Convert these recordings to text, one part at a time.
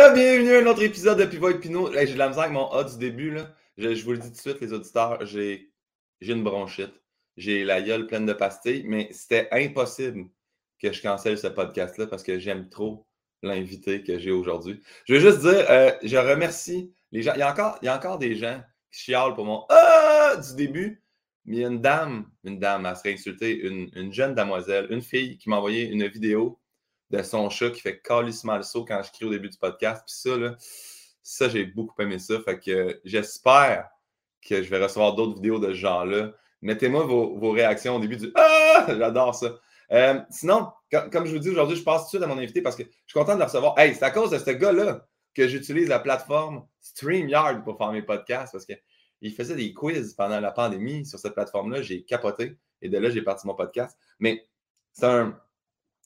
Bienvenue à un autre épisode de Pivot et Pinot. j'ai de la misère avec mon A du début. Je, vous le dis tout de suite, les auditeurs, j'ai une bronchite. J'ai la gueule pleine de pastilles, mais c'était impossible que je cancelle ce podcast-là parce que j'aime trop l'invité que j'ai aujourd'hui. Je veux juste dire, euh, je remercie les gens. Il y, a encore, des gens qui chialent pour mon A du début. Mais il y a une dame, une dame, elle serait insultée, une, une jeune damoiselle, une fille qui m'a envoyé une vidéo de son chat qui fait le saut quand je crie au début du podcast. Puis ça, là, ça, j'ai beaucoup aimé ça. Fait que j'espère que je vais recevoir d'autres vidéos de ce genre-là. Mettez-moi vos, réactions au début du Ah! J'adore ça. Euh, sinon, comme je vous dis aujourd'hui, je passe tout de suite à mon invité parce que je suis content de le recevoir. Hey, c'est à cause de ce gars-là que j'utilise la plateforme StreamYard pour faire mes podcasts parce qu'il faisait des quiz pendant la pandémie sur cette plateforme-là. J'ai capoté et de là, j'ai parti mon podcast. Mais c'est un,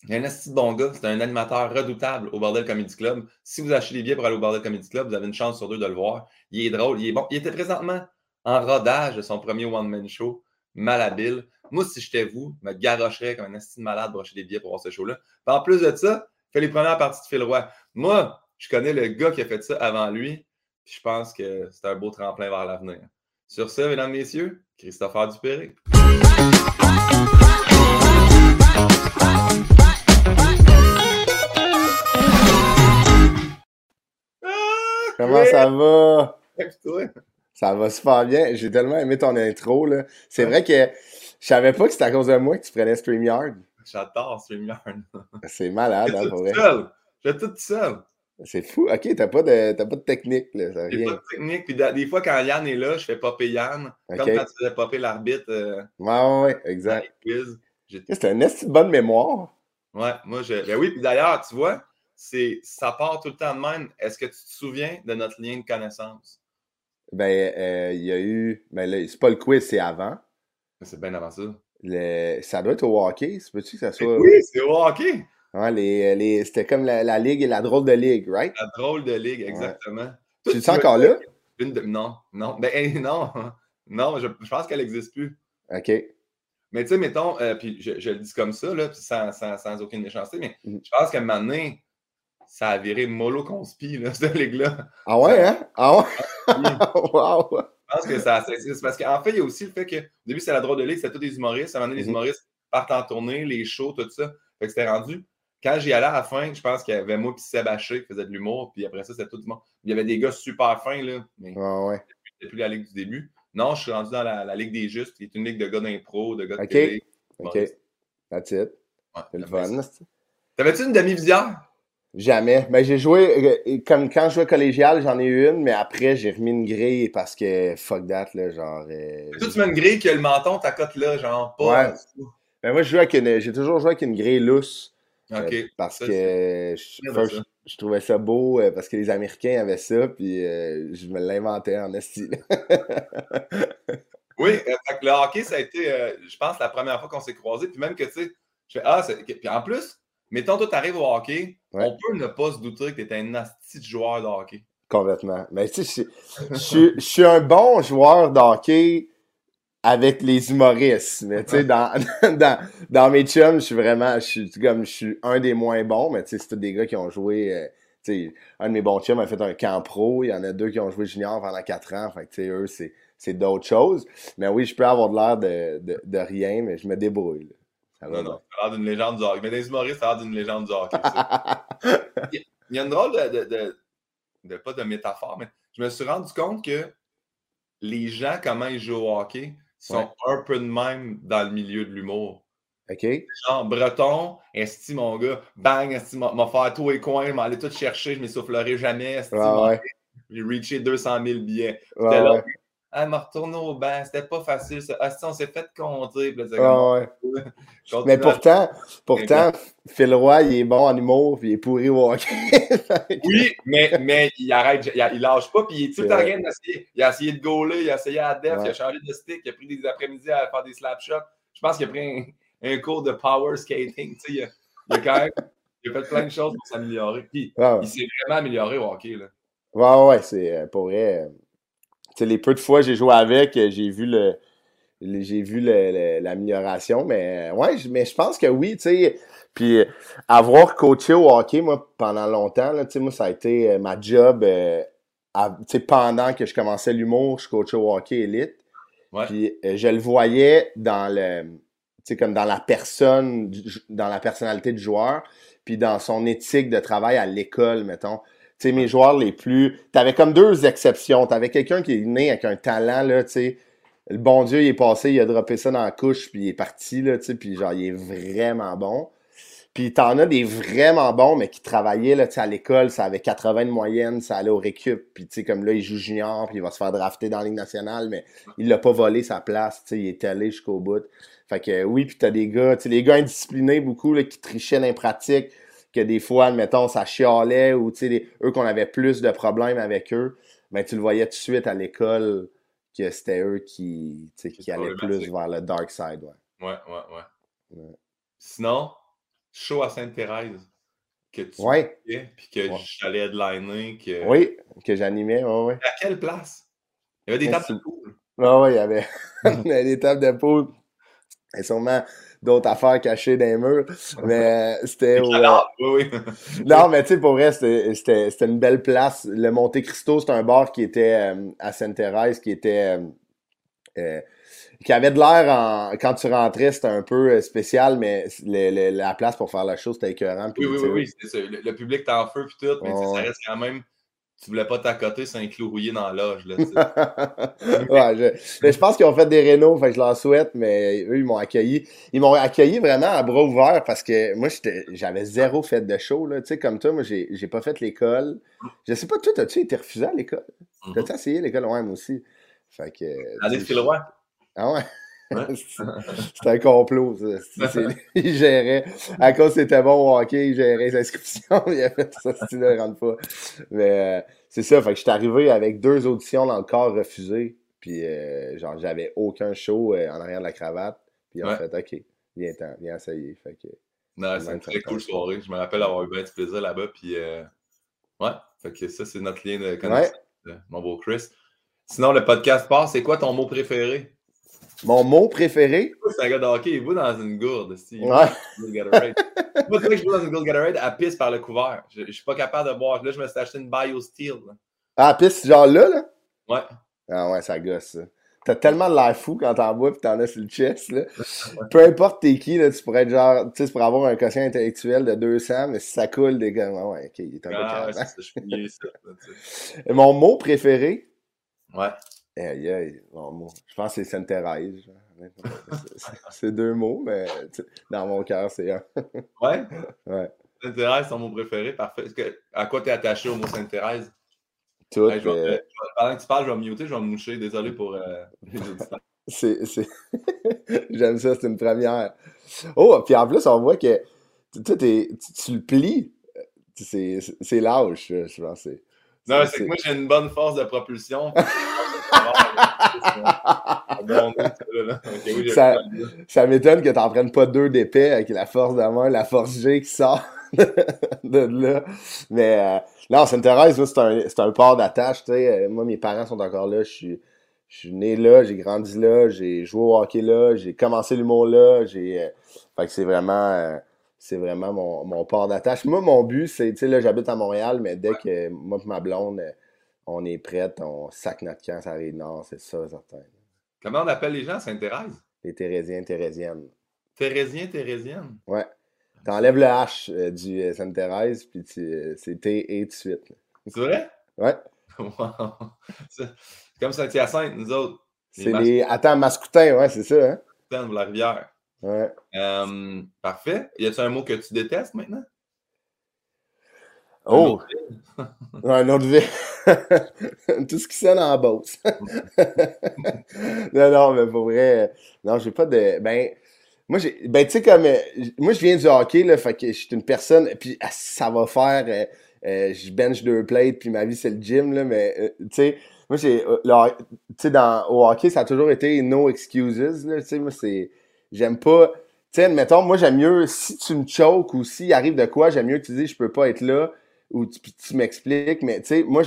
il un assez bon gars, c'est un animateur redoutable au Bordel Comedy Club. Si vous achetez des billets pour aller au Bordel Comedy Club, vous avez une chance sur deux de le voir. Il est drôle, il est bon. Il était présentement en rodage de son premier one-man show, malhabile. Moi, si j'étais vous, je me garocherais comme un de malade pour acheter des billets pour voir ce show-là. En plus de ça, fait les premières parties de Phil. Moi, je connais le gars qui a fait ça avant lui. je pense que c'est un beau tremplin vers l'avenir. Sur ce, mesdames, messieurs, Christopher Dupéré. Comment ça va? Ça va super bien. J'ai tellement aimé ton intro. Là. C'est vrai que je savais pas que c'était à cause de moi que tu prenais StreamYard. J'adore StreamYard. C'est malade, hein, pour vrai. Je tout seul. C'est fou. OK, t'as pas de, pas de technique. Là, J'ai pas de technique. Puis des fois, quand Yann est là, je fais popper Yann. Comme quand tu faisais popper l'arbitre. Euh, ouais, ouais, exact. C'était une bonne mémoire? Ouais, moi, je. Ben oui, puis d'ailleurs, tu vois, c'est ça part tout le temps de même. Est-ce que tu te souviens de notre lien de connaissance? Ben, euh, il y a eu. Ben là, c'est pas le quiz, c'est avant. C'est bien avant ça. ça doit être au hockey. Peux-tu que ça soit? Oui, c'est au hockey. Ouais, les, les... C'était comme la, ligue et la drôle de ligue, right? La drôle de ligue, exactement. tu es encore là? Non, non. Ben, non. Non, je, je pense qu'elle n'existe plus. OK. Mais tu sais, mettons, euh, puis je, je, le dis comme ça, là, sans, sans, sans, aucune méchanceté, mais mm. je pense qu'à un moment donné, ça a viré mollo conspi, là, cette ligue-là. Ah ouais, hein? Ah ouais? wow! Je pense que ça. C'est parce qu'en fait, il y a aussi le fait que, au début, c'était la droite de ligue, c'était tous des humoristes. À un moment donné, les mm-hmm. humoristes partent en tournée, les shows, tout ça. Fait que c'était rendu. Quand j'y allais à la fin, je pense qu'il y avait moi et Seb Haché qui faisait de l'humour, puis après ça, c'était tout le monde. Il y avait des gars super fins, là. Mais ah ouais. C'était plus la ligue du début. Non, je suis rendu dans la, Ligue des Justes, qui est une ligue de gars d'impro, de gars de télé. OK. That's it. c'est le fun. T'avais-tu une demi-visière? Jamais. Ben, j'ai joué, euh, comme quand je jouais collégial, j'en ai eu une, mais après, j'ai remis une grille parce que fuck that, là, genre. Euh, toi, tu mets une grille qui a le menton, ta cote là, genre, pas. Ouais. Ben, moi, j'ai toujours joué avec une grille lousse. Euh, OK. parce que je, je, trouvais ça beau, parce que les Américains avaient ça, puis je me l'inventais en esti. oui, le hockey, ça a été, je pense, la première fois qu'on s'est croisés, puis même que, tu sais, je fais, ah, puis en plus, mettons, toi, tu arrives au hockey, on peut ne pas se douter que tu es un nasty joueur de hockey. Complètement. Mais tu sais, je, suis un bon joueur de hockey avec les humoristes. Mais tu sais, dans, dans, dans, mes chums, je suis vraiment, je suis comme, je suis un des moins bons, mais tu sais, c'est tous des gars qui ont joué, euh, tu sais, un de mes bons chums a fait un camp pro, il y en a deux qui ont joué junior pendant quatre ans, fait que tu sais, eux, c'est, d'autres choses. Mais oui, je peux avoir l'air de, de, de rien, mais je me débrouille. Non, non, ça a l'air d'une légende du hockey. Mais des humoristes, ça a l'air d'une légende du hockey. il y a une drôle de, de, pas de métaphore, mais je me suis rendu compte que les gens, comment ils jouent au hockey, sont un peu de même dans le milieu de l'humour. OK. Genre, breton, esti mon gars, bang, esti m'a fait tous les coins, m'aller tout chercher, je m'essoufflerai jamais, esti, j'ai reaché 200 000 billets. Ouais, elle m'a retourné au banc, c'était pas facile. Ça. Ah, on s'est fait compter. Ah, mais pourtant, pourtant Phil Roy, il est bon en humour, puis il est pourri au hockey. oui, mais, mais il arrête, il, lâche pas, puis il est tout le temps rien d'essayer. Il a essayé de gauler, il a essayé à def, il a changé de stick, il a pris des après-midi à faire des slap shots. Je pense qu'il a pris un, cours de power skating. Il a, il a quand même il a fait plein de choses pour s'améliorer. Puis il s'est vraiment amélioré au hockey. Là. Ouais, ouais, c'est euh, pour vrai. Euh, les peu de fois que j'ai joué avec, euh, j'ai vu le. j'ai vu l'amélioration, mais ouais, mais je pense que oui, tu sais. Puis avoir coaché au hockey, moi, pendant longtemps, là, tu sais, moi, ça a été euh, ma job, euh, tu sais, pendant que je commençais l'humour, je coachais au hockey élite. Puis euh, je le voyais dans le, tu sais, comme dans la personne, dans la personnalité du joueur, puis dans son éthique de travail à l'école, mettons. Tu mes joueurs les plus... T'avais comme deux exceptions. T'avais quelqu'un qui est né avec un talent, là, tu sais, le bon Dieu, il est passé, il a droppé ça dans la couche, puis il est parti, là, tu sais, puis genre, il est vraiment bon. Puis t'en as des vraiment bons, mais qui travaillaient là, à l'école, ça avait 80 de moyenne, ça allait au récup. Puis tu sais, comme là, il joue junior, puis il va se faire drafter dans la Ligue nationale, mais il l'a pas volé sa place, tu sais, il est allé jusqu'au bout. Fait que oui, puis t'as des gars, tu sais, les gars indisciplinés beaucoup, là, qui trichaient l'impratique, que des fois, admettons, ça chialait, ou tu sais, eux qu'on avait plus de problèmes avec eux, mais tu le voyais tout de suite à l'école que c'était eux qui, qui allaient plus vers le dark side. Ouais, ouais, ouais. ouais. Sinon, show à Sainte-Thérèse que tu ouais. puis que j'allais headliner. Que... Oui, que j'animais, ouais, ouais. À quelle place? Il y avait des tables de poule. Ah oui, il y avait, des tables de poule. Et sûrement d'autres affaires cachées dans les murs. Mais c'était. oui, oui. non, mais tu sais, pour vrai, c'était une belle place. Le Monte Cristo, c'est un bar qui était euh, à Sainte-Thérèse, qui était. Euh, euh, qui avait de l'air en... quand tu rentrais, c'était un peu spécial, mais la place pour faire la chose, c'était écœurant. oui, oui, oui, oui, c'est ça. Le, public était en feu puis tout, mais ça reste quand même tu voulais pas t'accoter, c'est clou rouillé dans l'âge. Là, ouais, je, je pense qu'ils ont fait des rénaux, fait que je leur souhaite, mais eux, ils m'ont accueilli. Ils m'ont accueilli vraiment à bras ouverts parce que moi, j'avais zéro fête de show. Là. Tu sais, comme toi, moi, j'ai pas fait l'école. Je sais pas, toi, as-tu été refusé à l'école? Mm-hmm. T'as-tu essayé l'école? Ouais, moi aussi. Fait que. Allez, le roi? Ah ouais? C'était un complot, ça. Il gérait. À cause c'était bon au hockey, il gérait les inscriptions. il a fait ça, style rentre pas. Mais euh, c'est ça, fait que j'étais arrivé avec deux auditions dans le corps refusées. Puis euh, genre, j'avais aucun show euh, en arrière de la cravate. Puis en fait, OK, viens viens essayer. Fait que. Non, c'est une très cool soirée. Je me rappelle avoir eu bien du plaisir là-bas. Puis ouais, fait que ça, c'est notre lien de connaissance, mon beau Chris. Sinon, le podcast passe, c'est quoi ton mot préféré? Mon mot préféré. C'est un gars de hockey, il boit dans une gourde. Ouais. Moi, tu que je bois dans une gourde Gatorade, à pisse par le couvert. Je, je, suis pas capable de boire. Là, je me suis acheté une BioSteel. Ah, pisse genre là, là? Ouais. Ah ouais, ça gosse, ça. T'as tellement de l'air fou quand t'en bois pis t'en as sur le chest, là. Peu importe t'es qui, là, tu pourrais être genre, tu sais, pourrais avoir un quotient intellectuel de 200, mais si ça coule, des gars, ouais, ok, il est un peu ah, ouais, ça, je suis ça. Mon mot préféré? Ouais. Aïe, aïe, bon, je pense que c'est Sainte-Thérèse. C'est deux mots, mais dans mon cœur, c'est un. ouais? Ouais. Sainte-Thérèse, c'est mon mot préféré. Parfait. Que, à quoi tu es attaché au mot Sainte-Thérèse? Tout. Euh, pendant que tu parles, je vais me muter, je vais me moucher. Désolé pour euh, c'est, J'aime ça, c'est une première. Oh, puis en plus, on voit que tu, tu le plies. C'est lâche, je pense. Non, c'est que moi, j'ai une bonne force de propulsion. ça, ça m'étonne que tu n'en prennes pas deux d'épais avec la force de main, la force G qui sort de là. Mais euh, non, Sainte-Thérèse, c'est un, port d'attache. Euh, moi, mes parents sont encore là. Je suis, je suis né là, j'ai grandi là, j'ai joué au hockey là, j'ai commencé l'humour là. Euh, c'est vraiment c'est vraiment mon, mon port d'attache. Moi, mon but, c'est, tu sais, là, j'habite à Montréal, mais dès que moi ma blonde, on est prête, on sac notre camp, ça arrive nord, c'est ça, certain. Comment on appelle les gens? Sainte-Thérèse? Les Thérésiens, Thérésiennes. Thérésiens, Thérésiennes? Ouais. T'enlèves le H euh, du euh, Sainte-Thérèse, puis euh, c'est T et tout de suite. C'est vrai? Ouais. C'est comme Saint-Hyacinthe, nous autres. C'est les. Attends, Mascoutin, ouais, c'est ça, hein? De la rivière. Ouais. parfait. Y a-t-il un mot que tu détestes maintenant? Oh! Un autre ville. Tout ce qui sonne en bosse. non, non, mais pour vrai, non, j'ai pas de. Ben, moi, j'ai. Ben, tu sais, comme. Euh, moi, je viens du hockey, là, fait que je suis une personne. Puis, ah, ça va faire. Euh, euh, je bench deux plates, puis ma vie, c'est le gym, là, mais, tu sais, moi, j'ai. tu sais, dans, au hockey, ça a toujours été no excuses, là, tu sais, moi, c'est. J'aime pas. Tu sais, mettons, moi, j'aime mieux, si tu me choques ou s'il arrive de quoi, j'aime mieux que tu dis, je peux pas être là ou tu, tu m'expliques, mais tu sais, moi,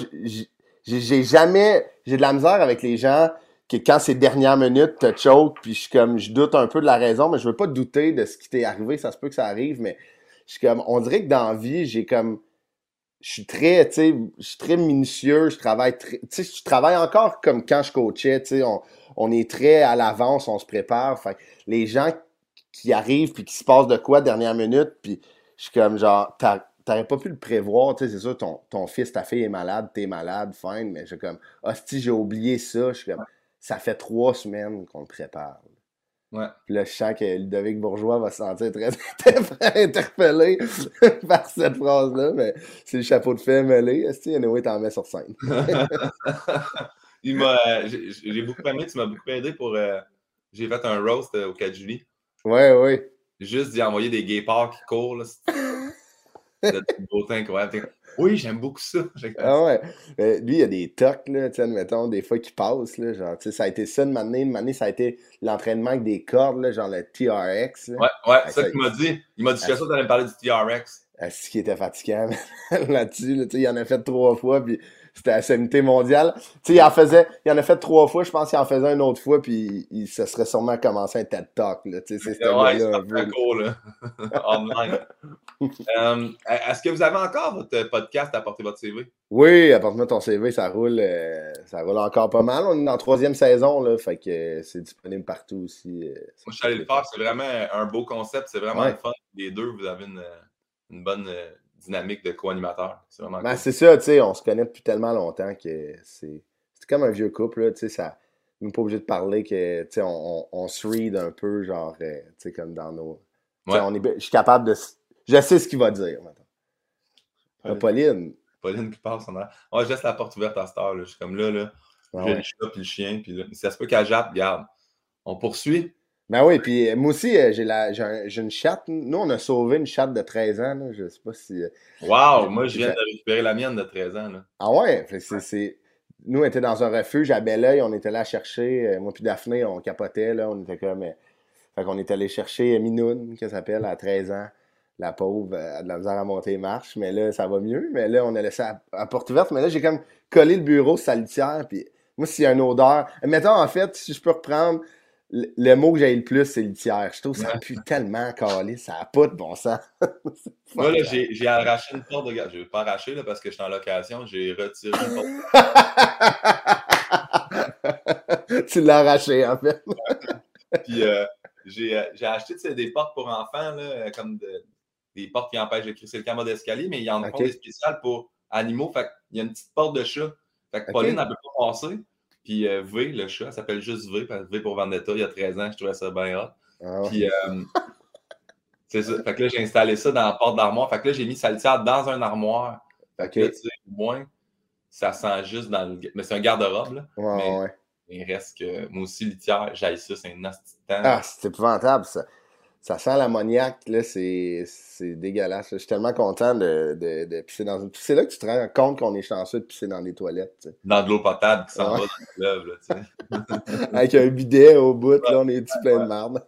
j'ai jamais, j'ai de la misère avec les gens que quand c'est dernière minute, te choke, puis je comme, je doute un peu de la raison, mais je veux pas douter de ce qui t'est arrivé, ça se peut que ça arrive, mais je suis comme, on dirait que dans la vie, j'ai comme, je suis très, tu sais, je suis très minutieux, je travaille très, tu sais, je travaille encore comme quand je coachais, tu sais, on, on est très à l'avance, on se prépare, fait les gens qui arrivent puis qui se passent de quoi dernière minute, puis je suis comme genre, t'aurais pas pu le prévoir, tu sais, c'est sûr, ton, ton fils, ta fille est malade, t'es malade, fine, mais j'ai comme, hostie, j'ai oublié ça, je suis comme, ça fait trois semaines qu'on le prépare. Ouais. Puis là, je sens que Ludovic Bourgeois va se sentir très interpellé par cette phrase-là, mais c'est le chapeau de fait mêlé. Que anyway, t'en mets sur scène? Il m'a, j'ai beaucoup aimé, tu m'as beaucoup aidé pour. Euh, j'ai fait un roast euh, au 4 juillet. Ouais, ouais. Juste d'y envoyer des gay qui courent. Là. Une beauté incroyable. Oui, j'aime beaucoup ça. Ah ouais. lui, il y a des tocs, là, tu admettons, des fois qui passent, là, genre, tu sais, ça a été ça de m'amener, de m'amener, ça a été l'entraînement avec des cordes, là, genre le TRX. Là. Ouais, ouais, c'est ça qu'il m'a dit. Il m'a dit, je suis sûr que me parler du TRX. Ce qui était fatigant là-dessus, là, tu sais, il en a fait trois fois, puis c'était la SMT mondiale. Tu sais, il en faisait, il en a fait trois fois, je pense qu'il en faisait une autre fois, puis il, se serait sûrement commencé un TED Talk, là. Tu sais, c'est ouais, c'est cool, là. Online. Euh, est-ce que vous avez encore votre podcast Apporter votre CV? Oui, Apporte-moi ton CV, ça roule, euh, ça roule encore pas mal. On est en troisième saison, là, fait que c'est disponible partout aussi. Euh, Moi, je suis allé le faire, c'est vraiment un beau concept, c'est vraiment le fun. Les deux, vous avez une, une bonne dynamique de co-animateur. C'est vraiment ben, C'est ça, tu sais, on se connaît depuis tellement longtemps que c'est comme un vieux couple, tu sais, ça même pas obligé de parler que, tu sais, on, on, se read un peu, genre, tu sais, comme dans nos... On est, je suis capable de je sais ce qu'il va dire maintenant. Pauline. Pauline qui passe en arrière. Ouais, je laisse la porte ouverte à cette heure. Là. Je suis comme là, là. Ah j'ai le chat puis le chien. Puis là, ça se peut qu'elle jappe, regarde. On poursuit. Ben oui, puis euh, moi aussi, euh, j'ai, la, j'ai, une chatte. Nous, on a sauvé une chatte de 13 ans. Là. Je sais pas si. Euh, wow! Moi, je viens de récupérer la mienne de 13 ans. Là. Ah ouais? c'est, c'est... Nous, on était dans un refuge à Belleuil. On était là à chercher. Moi puis Daphné, on capotait. Là. On était comme. Fait qu'on est allé chercher Minoun, qui s'appelle, à 13 ans la pauvre a de la misère à monter les marches, mais là, ça va mieux. Mais là, on a laissé à, porte ouverte. Mais là, j'ai comme collé le bureau sur litière. Puis moi, s'il y a une odeur. Mettons, en fait, si je peux reprendre, le, mot que j'ai le plus, c'est litière. Je trouve que ça pue tellement calé. Ça n'a pas de bon sens. moi, là, j'ai arraché une porte de. Je ne vais pas arracher là, parce que je suis en location. J'ai retiré une porte tu l'as arraché, en fait. Puis, euh, j'ai acheté des portes pour enfants, là, comme de, des portes qui empêchent de crisser le camas d'escalier, mais il y en a des spéciales pour animaux. Fait il y a une petite porte de chat. Fait que Pauline, elle peut pas passer. Puis euh, V, le chat, s'appelle juste V, V pour Vendetta, il y a 13 ans, je trouvais ça bien hot. Ah Puis, euh, c'est ça. Fait que là, j'ai installé ça dans la porte d'armoire. Fait que là, j'ai mis sa litière dans un armoire. Fait que là, tu sais, au moins, ça sent juste dans le. Mais c'est un garde-robe, là. Ouais, ouais. Il reste que moi aussi, litière, j'aille ça, c'est un nasty Ah, c'est épouvantable, ça ça sent l'ammoniaque, là, c'est, dégueulasse. Je suis tellement content de, de, pisser dans une. C'est là que tu te rends compte qu'on est chanceux de pisser dans des toilettes. Dans de l'eau potable qui s'en va dans le fleuve. Avec un bidet au bout, là, on est tout plein de merde.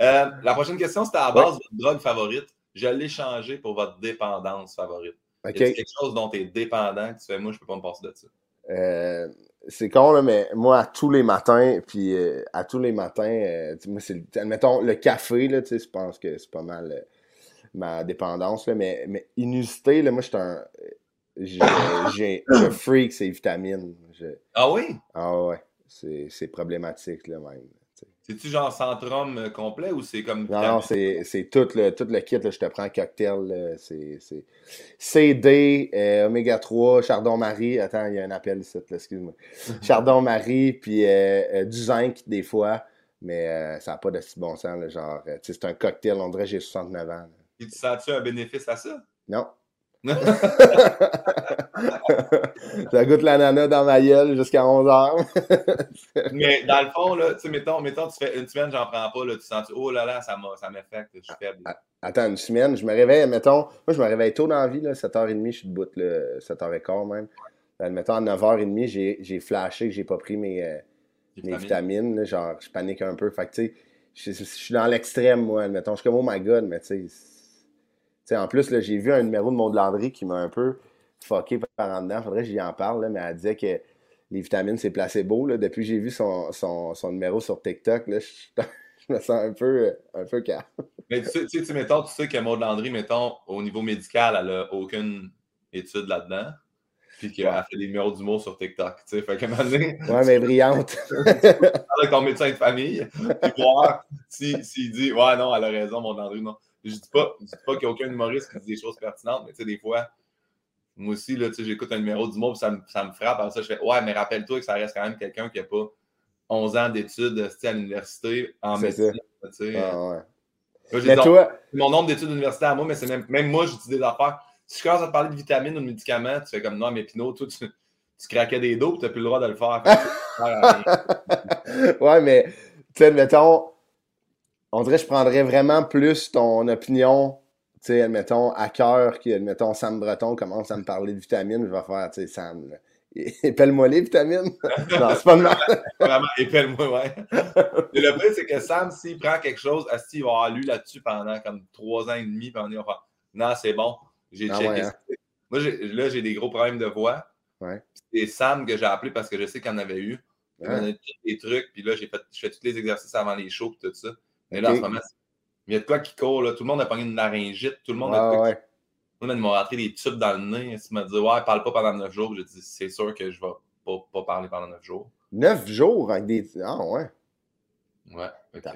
Euh, la prochaine question, c'était à la base de votre drogue favorite. Je l'ai changé pour votre dépendance favorite. Okay. quelque chose dont tu es dépendant que tu fais, moi, je peux pas me passer de ça? Euh, c'est con, là, mais moi, à tous les matins, puis euh, à tous les matins, euh, moi, c'est, admettons, le café, là, tu sais, je pense que c'est pas mal euh, ma dépendance, là, mais, mais inusité, là, moi, je suis un... J'ai, un freak, c'est vitamines. ah oui? Ah ouais, c'est, c'est problématique, là, même. C'est-tu genre centrum euh, complet ou c'est comme. Non, non c'est tout le, tout le kit. Là, je te prends cocktail. C'est CD, euh, Oméga 3, Chardon-Marie. Attends, il y a un appel ici, excuse-moi. Chardon-Marie, puis euh, du zinc des fois. Mais ça n'a pas de si bon sens. genre, c'est un cocktail. On dirait que j'ai 69 ans. Et tu sens-tu un bénéfice à ça? Non. Ça goûte l'ananas dans ma gueule jusqu'à 11 heures. Mais dans le fond, là, mettons, mettons, tu fais une semaine, j'en prends pas, là, tu sens, oh là là, ça m'affecte, je suis faible. Attends, une semaine, je me réveille, mettons, moi, je me réveille tôt dans la vie, là, 7h30, je suis debout, là, 7h15 même. Mettons, à 9h30, j'ai flashé que j'ai pas pris mes, euh, mes vitamines, genre, je panique un peu. Fait que, tu sais, je suis dans l'extrême, moi, mettons, je suis comme, oh my god, mais tu sais, en plus, j'ai vu un numéro de Maud Landry qui m'a un peu fucké par en dedans. Faudrait que j'y en parle, mais elle disait que les vitamines, c'est placebo. Là. Depuis que j'ai vu son, son, son, numéro sur TikTok, là, je, je, me sens un peu, un peu calme. Mais tu sais, tu sais, mettons, tu sais que Maud Landry, mettons, au niveau médical, elle n'a aucune étude là-dedans. Puis qu'elle ouais. fait des numéros d'humour sur TikTok. Tu sais, fait moment donné. Ouais, mais brillante. avec ton médecin de famille, puis voir s'il si, dit Ouais, non, elle a raison, Maud Landry, non. Je dis pas, je dis pas qu'il n'y a aucun humoriste qui dit des choses pertinentes, mais tu sais, des fois, moi aussi, là, j'écoute un numéro d'humour, ça me, ça me frappe. Alors ça, je fais Ouais, mais rappelle-toi que ça reste quand même quelqu'un qui n'a pas 11 ans d'études à l'université en médecine. Tu sais. Ah, ouais. Moi, mais toi... Mon nombre d'études universitaires à moi, mais c'est même, même moi, j'utilise des affaires. Si je commence à te parler de vitamines ou de médicaments, tu fais comme non, mais Pinot, toi, tu, tu craquais des dos, tu n'as plus le droit de le faire. ouais, mais, tu sais, mettons, on dirait que je prendrais vraiment plus ton opinion, tu sais, admettons, à cœur, que, admettons, Sam Breton commence à me parler de vitamines, je vais faire, tu sais, Sam, épelle-moi les vitamines. non, c'est pas mal. Vraiment, épelle-moi, ouais. Et le pire, c'est que Sam, s'il prend quelque chose, il va avoir lu là-dessus pendant comme trois ans et demi, puis on va faire, non, c'est bon, j'ai ah checké. Ouais, hein? Moi, là, j'ai des gros problèmes de voix. Ouais. C'est Sam que j'ai appelé parce que je sais qu'il en avait eu. Il ouais. a des trucs, puis là, j'ai fait, je fais tous les exercices avant les shows, et tout ça. Mais okay. là, en ce moment, il y a de quoi qui court. Là. Tout le monde a pogné une laryngite. Tout le monde a de quoi ouais. qui... Tout le monde m'a rentré des tubes dans le nez. Il m'a dit Ouais, parle pas pendant 9 jours. J'ai dit C'est sûr que je vais pas, pas parler pendant 9 jours. 9 jours avec des. Ah, ouais. Ouais. Okay.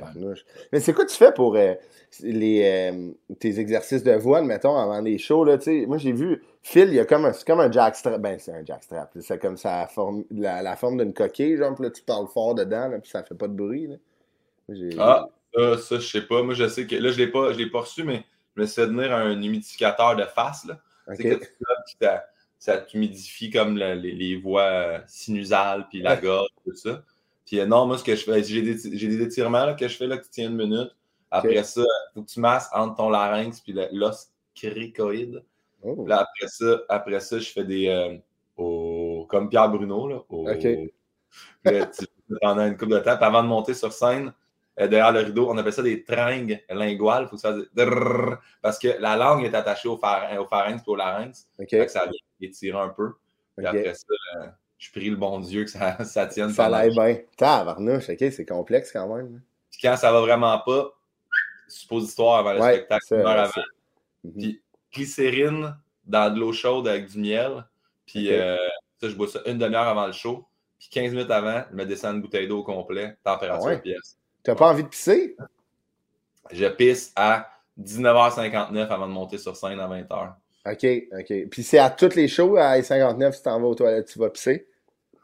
Mais c'est quoi tu fais pour euh, les, euh, tes exercices de voix, mettons, avant les shows? Là, moi, j'ai vu Phil, il y a comme un, c'est comme un jackstrap. Ben, c'est un jackstrap. C'est comme ça, forme, la, la forme d'une coquille, genre, puis là, tu parles fort dedans, là, puis ça fait pas de bruit. Là. Ah, ça, ça, je sais pas. Moi, je sais que là, je l'ai pas, je l'ai pas reçu, mais je me suis fait venir un humidificateur de face. Là. Okay. Que ça, ça t'humidifie comme les, les, voies sinusales, puis la gorge, tout ça. Puis non, moi, ce que je fais, j'ai des, des, étirements là, que je fais là, qui tiennent une minute. Après okay. ça, il faut que tu masses entre ton larynx puis l'os cricoïde. Oh. Là, après ça, après ça, je fais des. Euh, au, comme Pierre Bruno. Là, au, OK. Là, tu, pendant une couple de temps. Puis avant de monter sur scène, euh, derrière le rideau, on appelle ça des tringues linguales. Faut que ça drrr, parce que la langue est attachée au, phar, au pharynx et au larynx. Okay. Que ça vient étirer un peu. Puis okay. après ça, euh, je prie le bon Dieu que ça, ça tienne. Ça l'aille bien. Tabarnouche, OK, c'est complexe quand même. Puis quand ça va vraiment pas, suppositoire avant le ouais, spectacle, une heure avant. Mm -hmm. Puis glycérine dans de l'eau chaude avec du miel. Puis okay. euh, ça, je bois ça une demi-heure avant le show. Puis 15 minutes avant, je me descends une bouteille d'eau au complet, température ah ouais? pièce. T'as pas envie de pisser? Je pisse à 19h59 avant de monter sur scène à 20h. OK, OK. Puis c'est à toutes les shows, à 59, si t'en vas aux toilettes, tu vas pisser?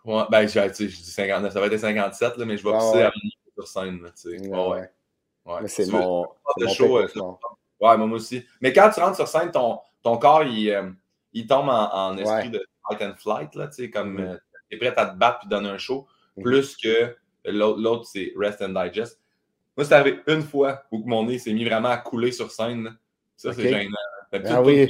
Ouais, ben, je, je dis 59, ça va être 57, là, mais je vais ah, pisser ouais. avant de monter sur scène, là, tu sais. Ouais, ouais. ouais. Mais c'est mon, mon show. Euh, ouais, moi aussi. Mais quand tu rentres sur scène, ton, ton corps, il, euh, il tombe en, en esprit de fight and flight, là, tu sais, comme mm -hmm. euh, t'es prêt à te battre puis donner un show, mm -hmm. plus que l'autre, c'est rest and digest. Moi, c'est arrivé une fois où mon nez s'est mis vraiment à couler sur scène. Ça, okay. c'est gênant. Ah oui.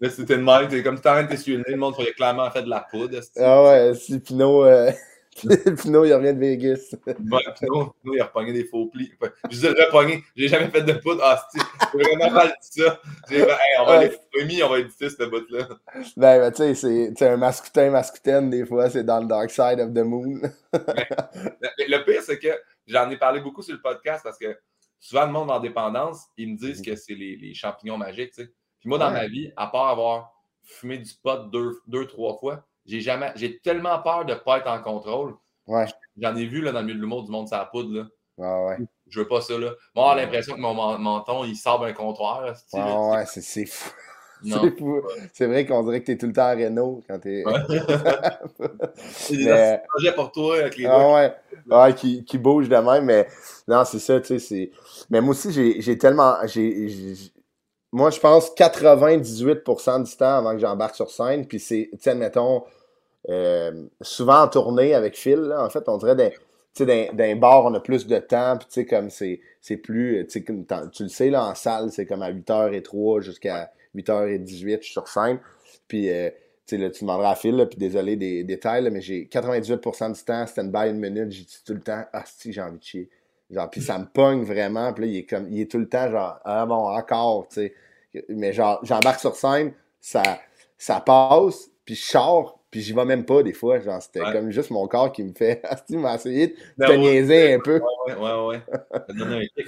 Là, c'était de même. C'est comme si t'arrêtes d'essuyer le nez, le monde a clairement fait de la poudre. Ah ouais, si Pinot, euh... Pinot, il revient de Vegas. Ouais, Pinot, il a repogné des faux plis. Je dis repogné, j'ai jamais fait de poudre. Ah, c'est vraiment mal dit ça. Hey, on va ouais. les on va éditer cette bout-là. Ben, ben tu sais, c'est un mascutin, mascutaine, des fois, c'est dans le dark side of the moon. Le pire, c'est que j'en ai parlé beaucoup sur le podcast parce que souvent, le monde en dépendance, ils me disent que c'est les, les, champignons magiques, tu sais. Puis moi, dans ouais. ma vie, à part avoir fumé du pot deux, deux trois fois, j'ai jamais. J'ai tellement peur de ne pas être en contrôle. Ouais. J'en ai vu là, dans le milieu de l'humour du monde, ça la poudre. Là. Ah ouais. Je veux pas ça. Là. Moi, j'ai l'impression que mon menton, il sort un comptoir. Là, ah ouais, c'est fou. C'est fou. C'est vrai qu'on dirait que tu es tout le temps à Renault quand tu es. Ouais. c'est des mais... projets pour toi avec les ah, ouais. ouais, qui, qui bouge de même, mais non, c'est ça, tu sais. Mais moi aussi, j'ai tellement. j'ai moi, je pense 98% du temps avant que j'embarque sur scène. Puis c'est, tu sais, mettons, euh, souvent en tournée avec Phil, là, en fait, on dirait d'un, d'un bar, on a plus de temps. Puis tu sais, comme c'est, c'est plus, tu le sais, là, en salle, c'est comme à 8h03 jusqu'à 8h18, je suis sur scène. Puis, euh, là, tu demanderas à Phil, puis désolé des détails, mais j'ai 98% du temps, stand-by une minute, j'ai dit tout le temps, ah, si, j'ai envie de chier. Genre, puis ça me pogne vraiment. Puis là, il est, comme, il est tout le temps genre, ah bon, encore, tu sais. Mais genre, j'embarque sur scène, ça, ça passe, puis je sors, Puis j'y vais même pas des fois. Genre, c'était Ouais. comme juste mon corps qui me fait. tu m'a essayé de Ben te ouais. niaiser un peu. Ouais, ouais, ouais.